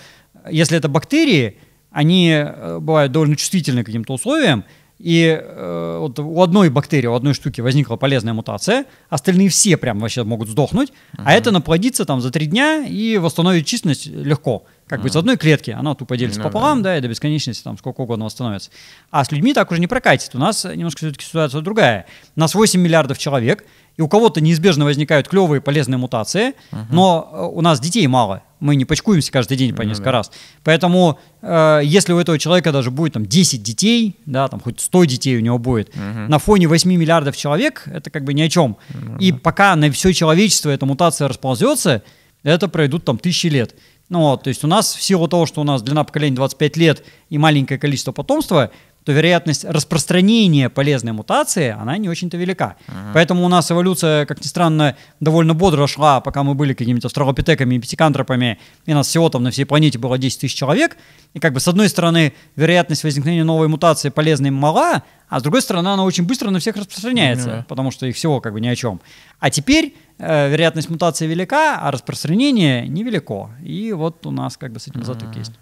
если это бактерии, они э, бывают довольно чувствительны к каким-то условиям, и э, вот у одной бактерии, у одной штуки возникла полезная мутация, остальные все прям вообще могут сдохнуть, а это наплодится там за три дня и восстановит численность легко. Как бы из одной клетки она тупо делится Ну пополам, да, и до бесконечности там сколько угодно восстановится. А с людьми так уже не прокатит. У нас немножко все-таки ситуация другая. У нас 8 миллиардов человек, и у кого-то неизбежно возникают клевые полезные мутации, но э, у нас детей мало. Мы не почкуемся каждый день по несколько раз. Поэтому, э, если у этого человека даже будет там 10 детей, да, там хоть 100 детей у него будет, на фоне 8 миллиардов человек, это как бы ни о чем. И пока на все человечество эта мутация расползется, это пройдут там тысячи лет. Ну вот, то есть у нас в силу того, что у нас длина поколения 25 лет и маленькое количество потомства, то вероятность распространения полезной мутации, она не очень-то велика. Поэтому у нас эволюция, как ни странно, довольно бодро шла, пока мы были какими-то австралопитеками и пятикантропами, и нас всего там на всей планете было 10 тысяч человек. И как бы с одной стороны вероятность возникновения новой мутации полезной мала, а с другой стороны она очень быстро на всех распространяется, потому что их всего как бы ни о чем. А теперь вероятность мутации велика, а распространение невелико. И вот у нас как бы с этим затык есть.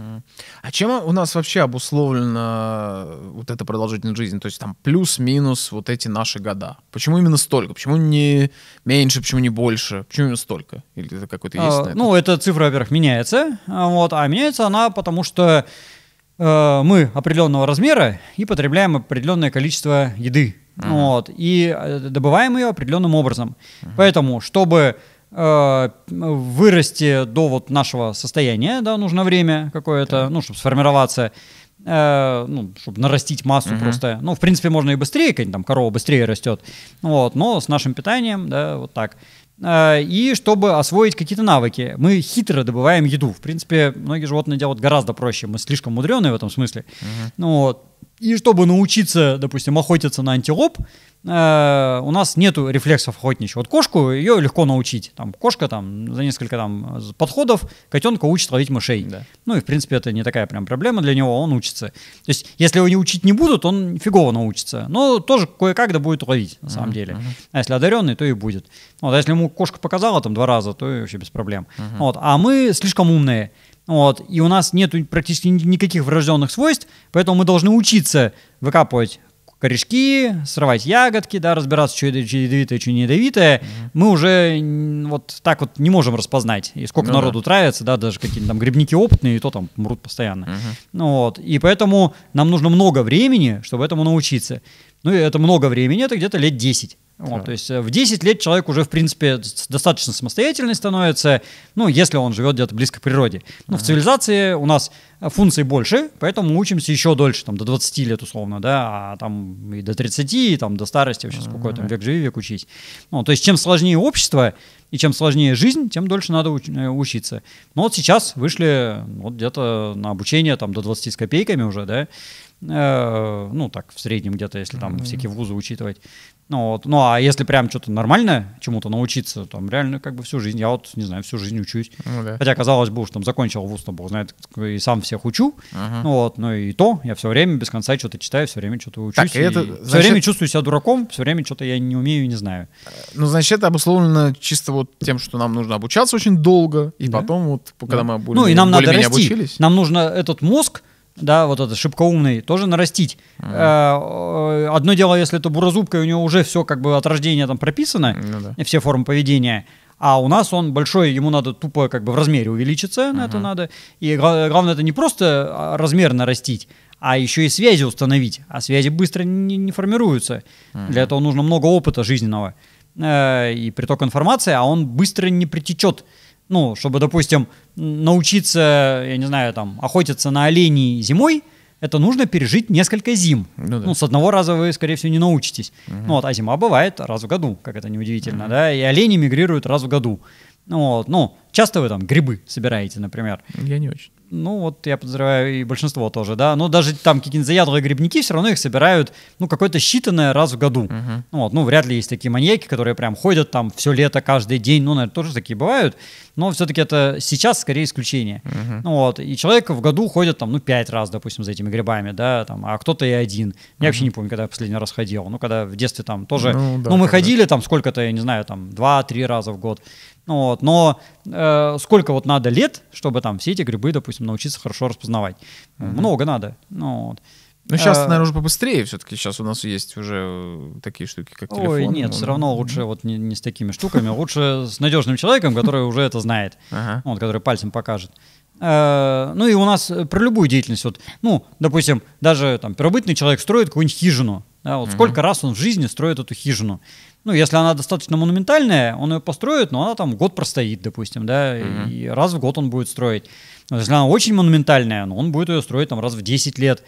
А чем у нас вообще обусловлена вот эта продолжительность жизни? То есть там плюс-минус вот эти наши года. Почему именно столько? Почему не меньше, почему не больше? Почему именно столько? Или это какой-то есть А, это? Ну, эта цифра, во-первых, меняется. Вот, а меняется она потому, что э, мы определенного размера и потребляем определенное количество еды. Вот, и э, добываем ее определенным образом. Поэтому, чтобы э, вырасти до вот нашего состояния, да, нужно время какое-то, ну, чтобы сформироваться, э, ну, чтобы нарастить массу просто. Ну, в принципе, можно и быстрее, конечно, там корова быстрее растет, вот, но с нашим питанием, да, вот так. Э, И чтобы освоить какие-то навыки, мы хитро добываем еду. В принципе, многие животные делают гораздо проще. Мы слишком мудреные в этом смысле. Ну, вот. И чтобы научиться, допустим, охотиться на антилоп, э, у нас нету рефлексов охотничьих. Вот кошку, ее легко научить. Там, кошка там, за несколько там, подходов котенка учит ловить мышей. Да. Ну и, в принципе, это не такая прям проблема для него, он учится. То есть, если его не учить не будут, он фигово научится. Но тоже кое-как да будет ловить, на самом деле. А если одаренный, то и будет. Вот, а если ему кошка показала там два раза, то вообще без проблем. Вот. А мы слишком умные. Вот, и у нас нет практически ни- никаких врожденных свойств, поэтому мы должны учиться выкапывать корешки, срывать ягодки, да, разбираться, что ядовитое, что не ядовитое, мы уже вот так вот не можем распознать. И сколько Ну да. народу травится, да, даже какие-то там грибники опытные, и то там мрут постоянно. Ну Вот. И поэтому нам нужно много времени, чтобы этому научиться. Ну и это много времени, это где-то лет 10. Вот, то есть э, в 10 лет человек уже, в принципе, достаточно самостоятельный становится, ну, если он живет где-то близко к природе. Ну, в цивилизации у нас э, функций больше, поэтому мы учимся еще дольше, там, до 20 лет условно, да, а там и до 30, и там до старости вообще сколько там, век живи, век учись. Ну, то есть чем сложнее общество, и чем сложнее жизнь, тем дольше надо уч- э, учиться. Но вот сейчас вышли ну, вот где-то на обучение там до 20 с копейками уже, да, ну так в среднем где-то, если там всякие вузы учитывать. Ну, вот. ну а если прям что-то нормальное чему-то научиться, там реально как бы всю жизнь, я вот не знаю, всю жизнь учусь. Ну да. Хотя казалось бы, уж там закончил вуз, там бог знает, и сам всех учу. Ну вот, но и то, я все время без конца что-то читаю, все время что-то учусь. Так, и это, все значит- время чувствую себя дураком, все время что-то я не умею и не знаю. Ну, значит, это обусловлено чисто вот тем, что нам нужно обучаться очень долго, и Да. потом вот, когда мы более, Ну и нам надо расти. обучились. Нам нужно этот мозг, да, вот этот шибкоумный, тоже нарастить. Э, Одно дело, если это буразубка, и у него уже все как бы от рождения там прописано, и все формы поведения. А у нас он большой, ему надо тупо как бы в размере увеличиться, на это надо. И гла- главное, это не просто а, размер нарастить, а еще и связи установить. А связи быстро не, не формируются. Для этого нужно много опыта жизненного э, и приток информации, а он быстро не притечет. Ну, чтобы, допустим, научиться, я не знаю, там, охотиться на оленей зимой, это нужно пережить несколько зим. Ну да. Ну, с одного раза вы, скорее всего, не научитесь. Ну, вот, а зима бывает раз в году, как это неудивительно, да, и олени мигрируют раз в году. Ну, вот, ну, часто вы там грибы собираете, например. Я не очень. Ну, вот я подозреваю, и большинство тоже, да. Но даже там какие-нибудь заядлые грибники все равно их собирают, ну, какое-то считанное раз в году. Ну, вот, ну, вряд ли есть такие маньяки, которые прям ходят там все лето, каждый день. Ну, наверное, тоже такие бывают. Но все-таки это сейчас скорее исключение. Ну, вот. И человек в году ходит там, ну, пять раз, допустим, за этими грибами, да, там, а кто-то и один. Я вообще не помню, когда я последний раз ходил. Ну, когда в детстве там тоже, Ну, ну, да, мы когда- ходили там сколько-то, я не знаю, там, два-три раза в год. Ну, вот. Но э, сколько вот надо лет, чтобы там все эти грибы, допустим, научиться хорошо распознавать? Много надо. Ну, вот. Ну, сейчас, А, наверное, уже побыстрее все-таки. Сейчас у нас есть уже э, такие штуки, как телефон. Ой, нет, все равно лучше вот не, не с такими штуками, лучше с надежным человеком, который уже это знает, Ага. вот, который пальцем покажет. Э, Ну и у нас э, про любую деятельность, вот, ну, допустим, даже там первобытный человек строит какую-нибудь хижину, да, вот сколько раз он в жизни строит эту хижину. Ну, если она достаточно монументальная, он ее построит, но она там год простоит, допустим, да, и раз в год он будет строить. Но если она очень монументальная, ну, он будет ее строить там раз в 10 лет.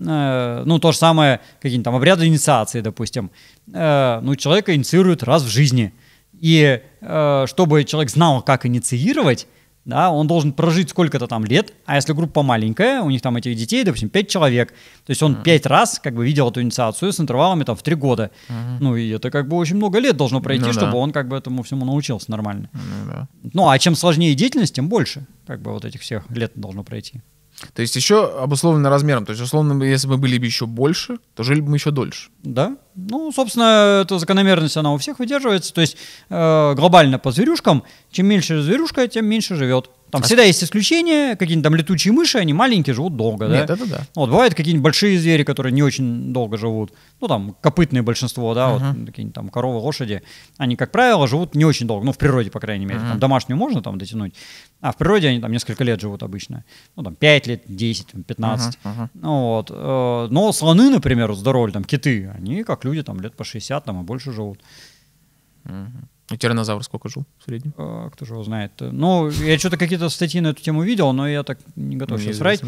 Э, Ну, то же самое, какие-нибудь там обряды инициации, допустим. Э, Ну, человека инициируют раз в жизни. И э, чтобы человек знал, как инициировать, да, он должен прожить сколько-то там лет, а если группа маленькая, у них там этих детей, допустим, 5 человек, то есть он 5 раз как бы видел эту инициацию с интервалами там в 3 года. Ну и это как бы очень много лет должно пройти, Ну да. чтобы он как бы этому всему научился нормально. Ну, да. Ну а чем сложнее деятельность, тем больше как бы вот этих всех лет должно пройти. То есть еще обусловлено размером. То есть, условно, если мы были бы еще больше, то жили бы мы еще дольше. Да. Ну, собственно, эта закономерность, она у всех выдерживается. То есть э, глобально по зверюшкам, чем меньше зверюшка, тем меньше живет. Там А всегда есть исключения, какие-нибудь там летучие мыши, они маленькие, живут долго, да? Нет, это да. Вот, бывают какие-нибудь большие звери, которые не очень долго живут. Ну, там, копытные большинство, да, вот какие-нибудь там коровы, лошади. Они, как правило, живут не очень долго. Ну, в природе, по крайней мере. Там домашнюю можно там дотянуть. А в природе они там несколько лет живут обычно. Ну, там, 5 лет, 10, там, 15. Ну, вот. э, Но слоны, например, здоровые, там, киты, они, как люди, там, лет по 60, там, и больше живут. И тиранозавр сколько жил в среднем? Э, Кто же его знает? Ну, я что-то какие-то статьи на эту тему видел, но я так не готов сейчас врать.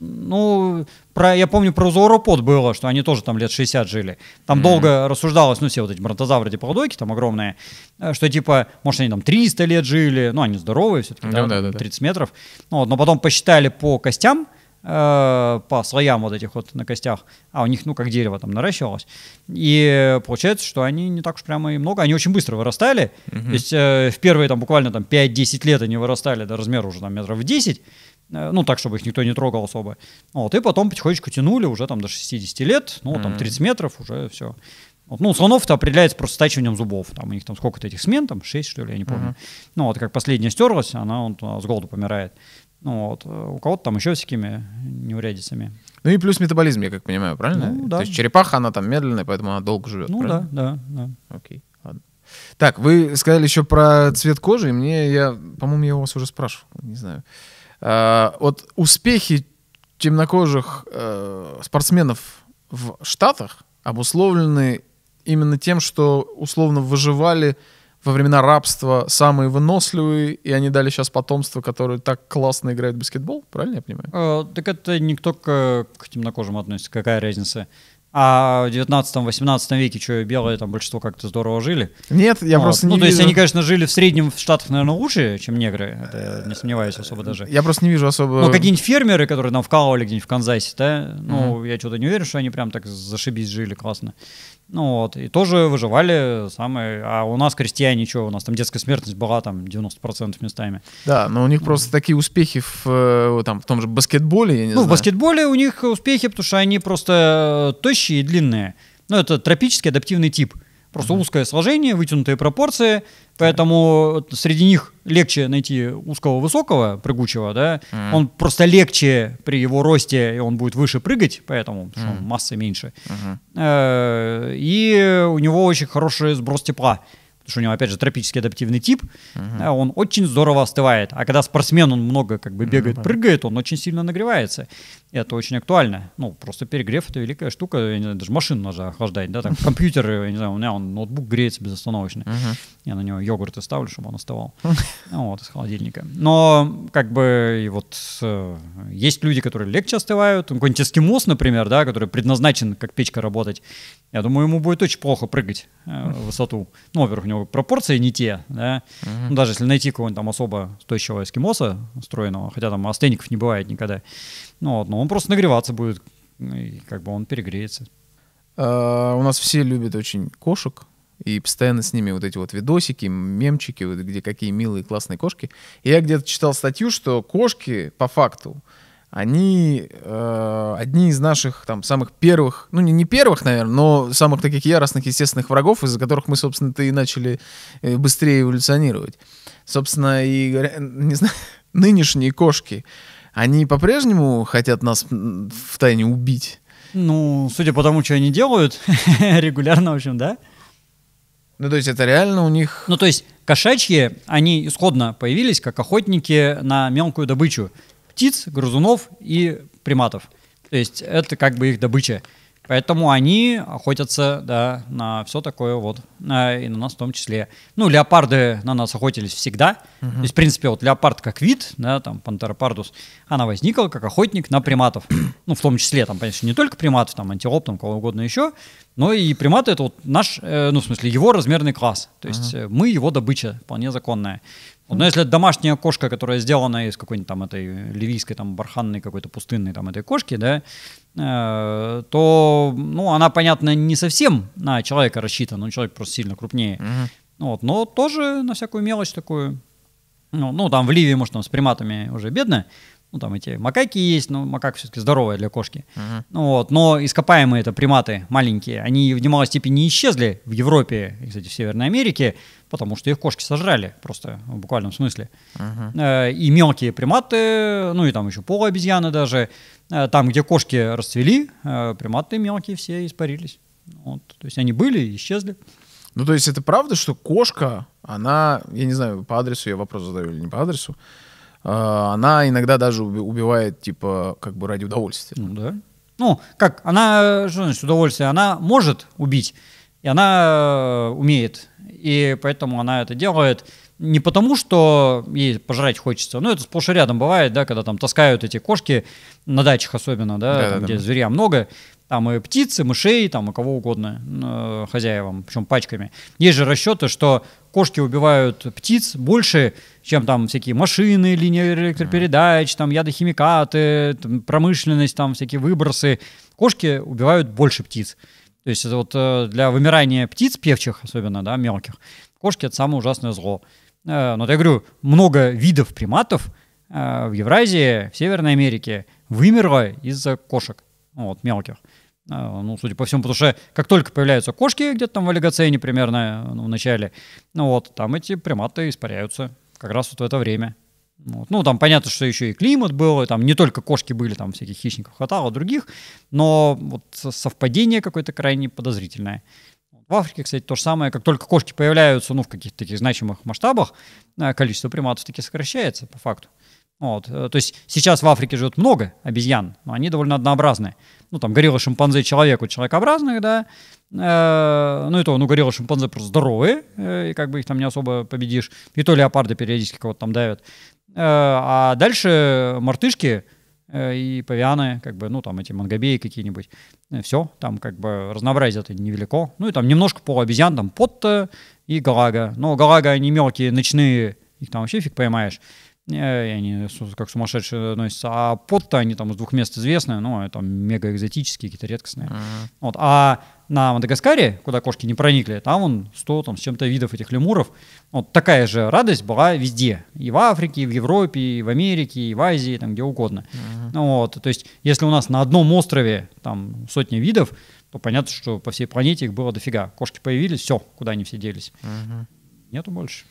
Ну, про, я помню, про зооропод было, что они тоже там лет 60 жили. Там долго рассуждалось, ну, все вот эти бронтозавры, диплодоки там огромные, э, что типа, может, они там 300 лет жили, ну, они здоровые все-таки, Ну, да, да, да. 30 метров. Ну, вот, но потом посчитали по костям, э, по слоям вот этих вот на костях, а у них, ну, как дерево там наращивалось. И получается, что они не так уж прямо и много, они очень быстро вырастали. То есть э, в первые там буквально там 5-10 лет они вырастали до размера уже там метров 10, э, ну, так, чтобы их никто не трогал особо. Вот, и потом потихонечку тянули уже там до 60 лет, ну, там 30 метров уже все. Вот, ну, у слонов это определяется просто стачиванием зубов. Там у них там сколько-то этих смен, там 6, что ли, я не помню. Ну, вот как последняя стерлась, она он, а, с голоду помирает. Ну, вот. э, У кого-то там еще всякими неурядицами. Ну и плюс метаболизм, я как понимаю, правильно? Ну, да. То есть черепаха, она там медленная, поэтому она долго живет. Ну правильно? да, да, да. Окей, ладно. Так, вы сказали еще про цвет кожи, и мне, я, по-моему, я у вас уже спрашивал, не знаю. А, вот успехи темнокожих э, спортсменов в Штатах обусловлены именно тем, что условно выживали во времена рабства самые выносливые, и они дали сейчас потомство, которое так классно играет в баскетбол, правильно я понимаю? Э, так это не только к темнокожим относится, какая разница. А в 19-18 веке что, белые там большинство как-то здорово жили. Нет, я Вот. просто ну, не то есть вижу... они, конечно, жили в среднем в Штатах, наверное, лучше, чем негры. Это я не сомневаюсь особо даже. Я просто не вижу особо... Ну, какие-нибудь фермеры, которые там вкалывали где-нибудь в Канзасе, да, ну, я что-то не уверен, что они прям так зашибись жили классно. Ну вот, и тоже выживали самые... А у нас крестьяне, что, у нас там детская смертность была там 90% местами. Да, но у них просто такие успехи в, э, там, в том же баскетболе, я не ну, знаю. в баскетболе у них успехи, потому что они просто э, тощие и длинные. Ну, это тропический адаптивный тип. Просто узкое сложение, вытянутые пропорции, поэтому вот среди них легче найти узкого высокого прыгучего, да. Мгм. Он просто легче при его росте, и он будет выше прыгать, поэтому потому что он массы меньше. Э, И у него очень хороший сброс тепла. Потому что у него, опять же, тропический адаптивный тип, да, он очень здорово остывает. А когда спортсмен, он много как бы бегает, прыгает, он очень сильно нагревается. И это очень актуально. Ну, просто перегрев — это великая штука. Я не знаю, даже машину нужно охлаждать, да, там компьютер, я не знаю, у меня он ноутбук греется безостановочно. Мгм. Я на него йогурты ставлю, чтобы он остывал. Ну, вот, из холодильника. Но, как бы, и вот э, есть люди, которые легче остывают. Ну, Какой-нибудь эскимос, например, да, который предназначен как печка работать. Я думаю, ему будет очень плохо прыгать э, в высоту. Ну, во-первых, у него пропорции не те, да. Ну, даже если найти какого-нибудь там особо стоящего эскимоса стройного, хотя там астеников не бывает никогда, ну, вот, но он просто нагреваться будет, и как бы он перегреется. А, У нас все любят очень кошек, и постоянно с ними вот эти вот видосики, мемчики, вот где какие милые классные кошки. И я где-то читал статью, что кошки, по факту, они э, одни из наших там самых первых, ну не, не первых, наверное, но самых таких яростных естественных врагов, из-за которых мы, собственно-то, и начали э, быстрее эволюционировать. Собственно, и не знаю, нынешние кошки, они по-прежнему хотят нас в тайне убить. Ну, судя по тому, что они делают, регулярно, в общем, да? Ну, то есть это реально у них... Ну, то есть кошачьи, они исходно появились как охотники на мелкую добычу. Птиц, грызунов и приматов. То есть это как бы их добыча. Поэтому они охотятся, да, на все такое вот, и на нас в том числе. Ну, леопарды на нас охотились всегда. То есть, в принципе, вот леопард как вид, да, там, пантера пардус, она возникла как охотник на приматов. Ну, в том числе, там, конечно, не только приматов, там, антилоп, там, кого угодно еще, но и приматы — это вот наш, э, ну, в смысле, его размерный класс. То есть э, мы его добыча, вполне законная. Но если это домашняя кошка, которая сделана из какой-нибудь там этой ливийской, там, барханной какой-то пустынной там этой кошки, да, э, то, ну, она, понятно, не совсем на человека рассчитана, но человек просто сильно крупнее. Ну Вот, но тоже на всякую мелочь такую. Ну, ну, там в Ливии, может, там с приматами уже бедно. Ну, там эти макаки есть, но макак все-таки здоровая для кошки. Ну, вот, но ископаемые это приматы маленькие, они в немалой степени исчезли в Европе и, кстати, в Северной Америке, потому что их кошки сожрали, просто в буквальном смысле. Э, И мелкие приматы, ну и там еще полуобезьяны даже, э, там, где кошки расцвели, э, приматы мелкие все испарились. Вот, то есть они были и исчезли. Ну, то есть это правда, что кошка, она, я не знаю, по адресу я вопрос задаю или не по адресу, она иногда даже уби- убивает, типа, как бы ради удовольствия. Ну да. Ну, как, она, что значит удовольствие? Она может убить, и она умеет. И поэтому она это делает не потому, что ей пожрать хочется. Ну, это сплошь и рядом бывает, да, когда там таскают эти кошки, на дачах особенно, да, Да-да-да. там, где зверя много. Там и птицы, мышей, там и кого угодно, э, хозяевам, причем пачками. Есть же расчеты, что кошки убивают птиц больше, чем там всякие машины, линии электропередач, там ядохимикаты, там, промышленность, там всякие выбросы. Кошки убивают больше птиц. То есть это вот э, для вымирания птиц, певчих особенно, да, мелких, кошки — это самое ужасное зло. Э, Но вот я говорю, много видов приматов э, в Евразии, в Северной Америке вымерло из-за кошек, ну, вот, мелких. Ну, судя по всему, потому что как только появляются кошки где-то там в олигоцене примерно, ну, в начале, ну вот, там эти приматы испаряются как раз вот в это время. Вот. Ну, там понятно, что еще и климат был, и там не только кошки были, там всяких хищников хватало, других, но вот со- совпадение какое-то крайне подозрительное. В Африке, кстати, то же самое, как только кошки появляются, ну, в каких-то таких значимых масштабах, э, количество приматов таки сокращается, по факту. Вот. э, То есть сейчас в Африке живет много обезьян, но они довольно однообразные. Ну, там горилла, шимпанзе, человек, вот человекообразных, да. Э, Ну, и то, ну, горилла, шимпанзе просто здоровые, и как бы их там не особо победишь. И то леопарды периодически кого-то там давят. Э, А дальше мартышки э, и павианы, как бы, ну, там эти мангобеи какие-нибудь. Все, там как бы разнообразие это невелико. Ну, и там немножко полуобезьян, там потта и галага. Но галага, они мелкие, ночные, их там вообще фиг поймаешь. Э, И они как сумасшедшие носятся. А потта, они там из двух мест известны, ну, это там мега экзотические, какие-то редкостные. Вот. А на Мадагаскаре, куда кошки не проникли, там он 100 там, с чем-то видов этих лемуров. Вот такая же радость была везде. И в Африке, и в Европе, и в Америке, и в Азии, там где угодно. Ну Вот. То есть, если у нас на одном острове там сотни видов, то понятно, что по всей планете их было дофига. Кошки появились, все, куда они все делись. Нету больше.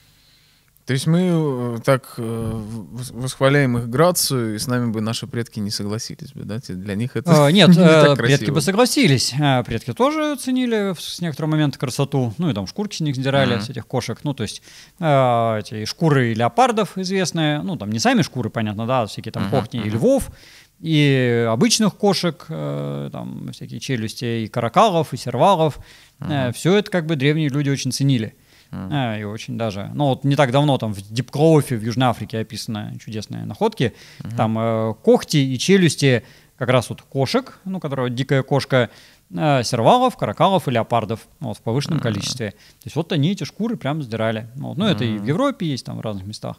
То есть мы э, так э, вос- восхваляем их грацию, и с нами бы наши предки не согласились бы, да? Для них это Э, Нет, не так э, предки красиво. бы согласились. Э, Предки тоже ценили с некоторого момента красоту. Ну и там шкурки с них сдирали, с этих кошек. Ну то есть э, эти шкуры леопардов известные. Ну там не сами шкуры, понятно, да, а всякие там кохни и львов. И обычных кошек, э, там всякие челюсти, и каракалов, и сервалов. Все это как бы древние люди очень ценили. Э, И очень даже. Ну, вот не так давно там в Дипкроуфе в Южной Африке описаны чудесные находки. Там э, когти и челюсти как раз вот кошек, ну, которая дикая кошка, сервалов, каракалов и леопардов вот, в повышенном количестве. То есть вот они эти шкуры прям сдирали. Ну, вот, ну, это и в Европе есть, там в разных местах.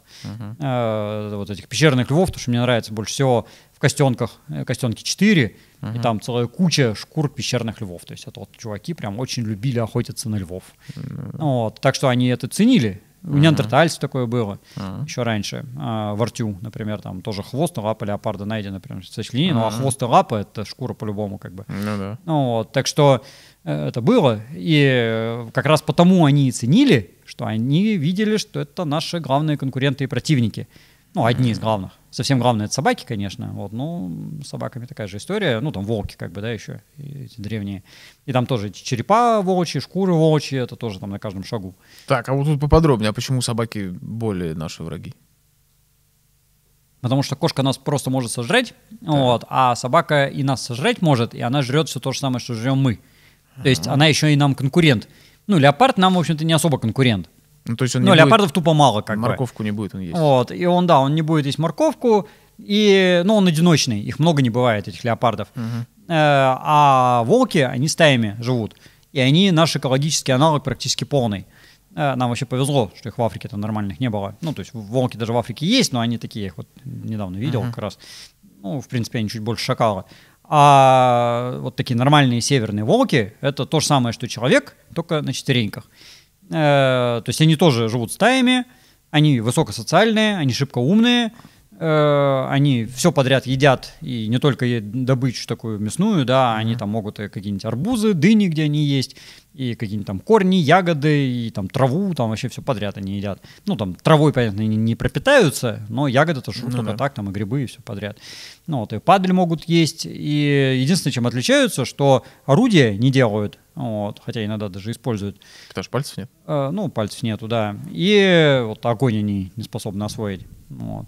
Э, вот этих пещерных львов, то, что мне нравится больше всего в Костенках, э, Костенки 4, и там целая куча шкур пещерных львов. То есть это вот чуваки прям очень любили охотиться на львов. Вот, так что они это ценили. У неандертальцев такое было еще раньше. А, в Артю, например, там тоже хвост и лапа леопарда найдены, например, сочли. Ну, а хвост и лапа — это шкура по-любому как бы. Ну да. Ну, вот, так что э, это было. И э, как раз потому они и ценили, что они видели, что это наши главные конкуренты и противники. Ну, одни из главных. Совсем главное — это собаки, конечно. Вот, ну, с собаками такая же история. Ну, там волки, как бы, да, еще эти древние. И там тоже черепа волчьи, шкуры волчьи, это тоже там на каждом шагу. Так, а вот тут поподробнее, а почему собаки более наши враги? Потому что кошка нас просто может сожрать, вот, а собака и нас сожрать может, и она жрет все то же самое, что жрем мы. То есть она еще и нам конкурент. Ну, леопард нам, в общем-то, не особо конкурент. Ну, то есть он Ну, не будет- леопардов тупо мало, как бы. морковку не будет он есть. Вот, и он, да, он не будет есть морковку, и, ну, он одиночный, их много не бывает, этих леопардов. Э, а волки, они стаями живут, и они наш экологический аналог практически полный. Э, Нам вообще повезло, что их в Африке-то нормальных не было. Ну, то есть волки даже в Африке есть, но они такие, их вот недавно видел как раз. Ну, в принципе, они чуть больше шакала. А вот такие нормальные северные волки — это то же самое, что человек, только на четвереньках. Э, то есть они тоже живут стаями, они высокосоциальные, они шибко умные, они все подряд едят, и не только добычу такую мясную, да, они там могут и какие-нибудь арбузы, дыни, где они есть, и какие-нибудь там корни, ягоды, и там траву, там вообще все подряд они едят. Ну, там травой, понятно, они не пропитаются, но ягоды-то что Ну только да. так, там и грибы, и все подряд. Ну, вот, и падаль могут есть, и единственное, чем отличаются, что орудия не делают, вот, хотя иногда даже используют, Потому что пальцев нет. Э, ну, пальцев нету, да. И вот огонь они не способны освоить. Вот.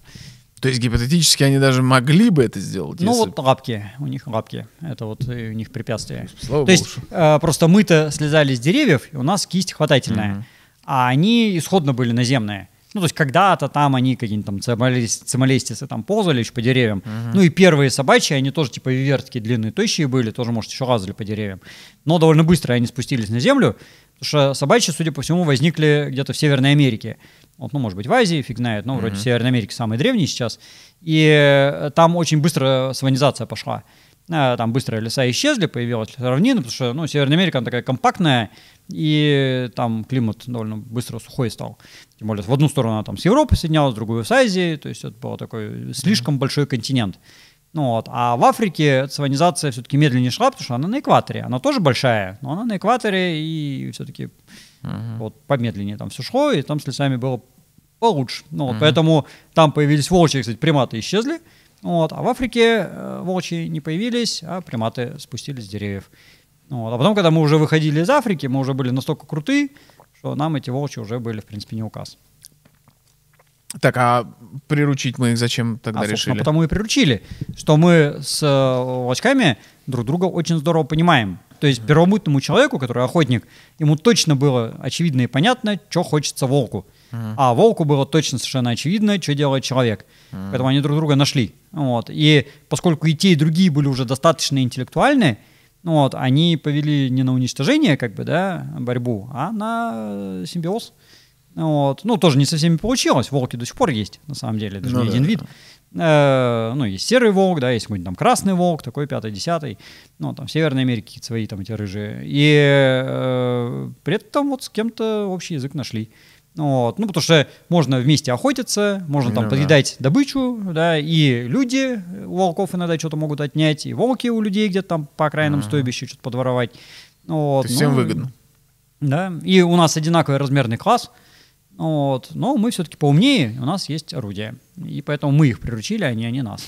То есть гипотетически они даже могли бы это сделать, Ну, если- вот лапки, у них лапки. Это вот э, у них препятствие. Слава То есть богу. э, просто мы-то слезали с деревьев, и у нас кисть хватательная. Мгм. А они исходно были наземные. Ну, то есть когда-то там они какие-нибудь там цималес- цималестисы там ползали еще по деревьям. Ну и первые собачьи, они тоже типа вертки длинные, тощие были, тоже, может, еще лазали по деревьям. Но довольно быстро они спустились на землю, потому что собачьи, судя по всему, возникли где-то в Северной Америке. Вот, ну, может быть, в Азии, фиг знает, но вроде в Северной Америке самые древние сейчас. И э, там очень быстро сванизация пошла. Э, Там быстро леса исчезли, появилась равнина, потому что, ну, Северная Америка, она такая компактная, и там климат довольно быстро сухой стал. Тем более, в одну сторону она там с Европы соединялась, в другую с Азией, то есть это был такой слишком большой континент. Ну вот. А в Африке цивилизация все-таки медленнее шла, потому что она на экваторе. Она тоже большая, но она на экваторе, и все-таки вот помедленнее там все шло, и там с лесами было получше. Ну, вот, Поэтому там появились волчьи, кстати, приматы исчезли. Вот, а в Африке э, волчьи не появились, а приматы спустились с деревьев. Вот, а потом, когда мы уже выходили из Африки, мы уже были настолько крутые, что нам эти волчьи уже были, в принципе, не указ. Так, а приручить мы их зачем тогда а, решили? потому и приручили, что мы с э, волчками друг друга очень здорово понимаем. То есть первомутному человеку, который охотник, ему точно было очевидно и понятно, что хочется волку. А волку было точно совершенно очевидно, что делает человек. Поэтому они друг друга нашли. Вот. И поскольку и те, и другие были уже достаточно интеллектуальны, вот, они повели не на уничтожение, как бы, да, борьбу, а на э, симбиоз. Вот. Ну, тоже не со всеми получилось. Волки до сих пор есть, на самом деле, даже Ну не да, один да. вид. Э, ну, есть серый волк, да, есть какой-нибудь там красный волк, такой пятый, десятый. Ну, там в Северной Америке свои там эти рыжие. И э, при этом вот с кем-то общий язык нашли. Вот. Ну, потому что можно вместе охотиться, можно там Ну да. подъедать добычу, да, и люди у волков иногда что-то могут отнять, и волки у людей где-то там по окраинам стойбища что-то подворовать. Вот. То есть всем Ну, выгодно. Да, и у нас одинаковый размерный класс, вот, но мы все-таки поумнее, у нас есть орудия, и поэтому мы их приручили, а не они нас.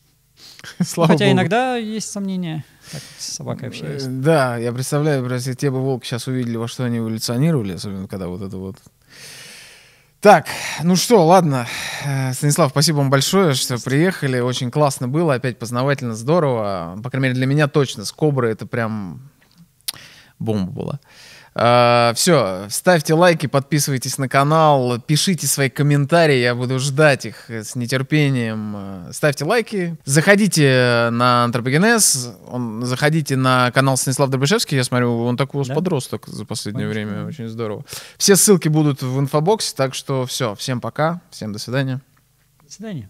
Слава Хотя богу. иногда есть сомнения, как с собакой Э, общаюсь. Да, я представляю, если те бы волки сейчас увидели, во что они эволюционировали, особенно когда вот это вот. Так, ну что, ладно. Э, Станислав, спасибо вам большое, что приехали. Очень классно было, опять познавательно, здорово. По крайней мере, для меня точно. С Кобры это прям бомба была. Все, ставьте лайки, подписывайтесь на канал, пишите свои комментарии, я буду ждать их с нетерпением. Э, Ставьте лайки, заходите на Антропогенез, он- заходите на канал Станислав Дробышевский, я смотрю, он такой у вас Да. подросток за последнее Конечно. время, очень здорово. Все ссылки будут в инфобоксе, так что все, всем пока, всем до свидания. До свидания.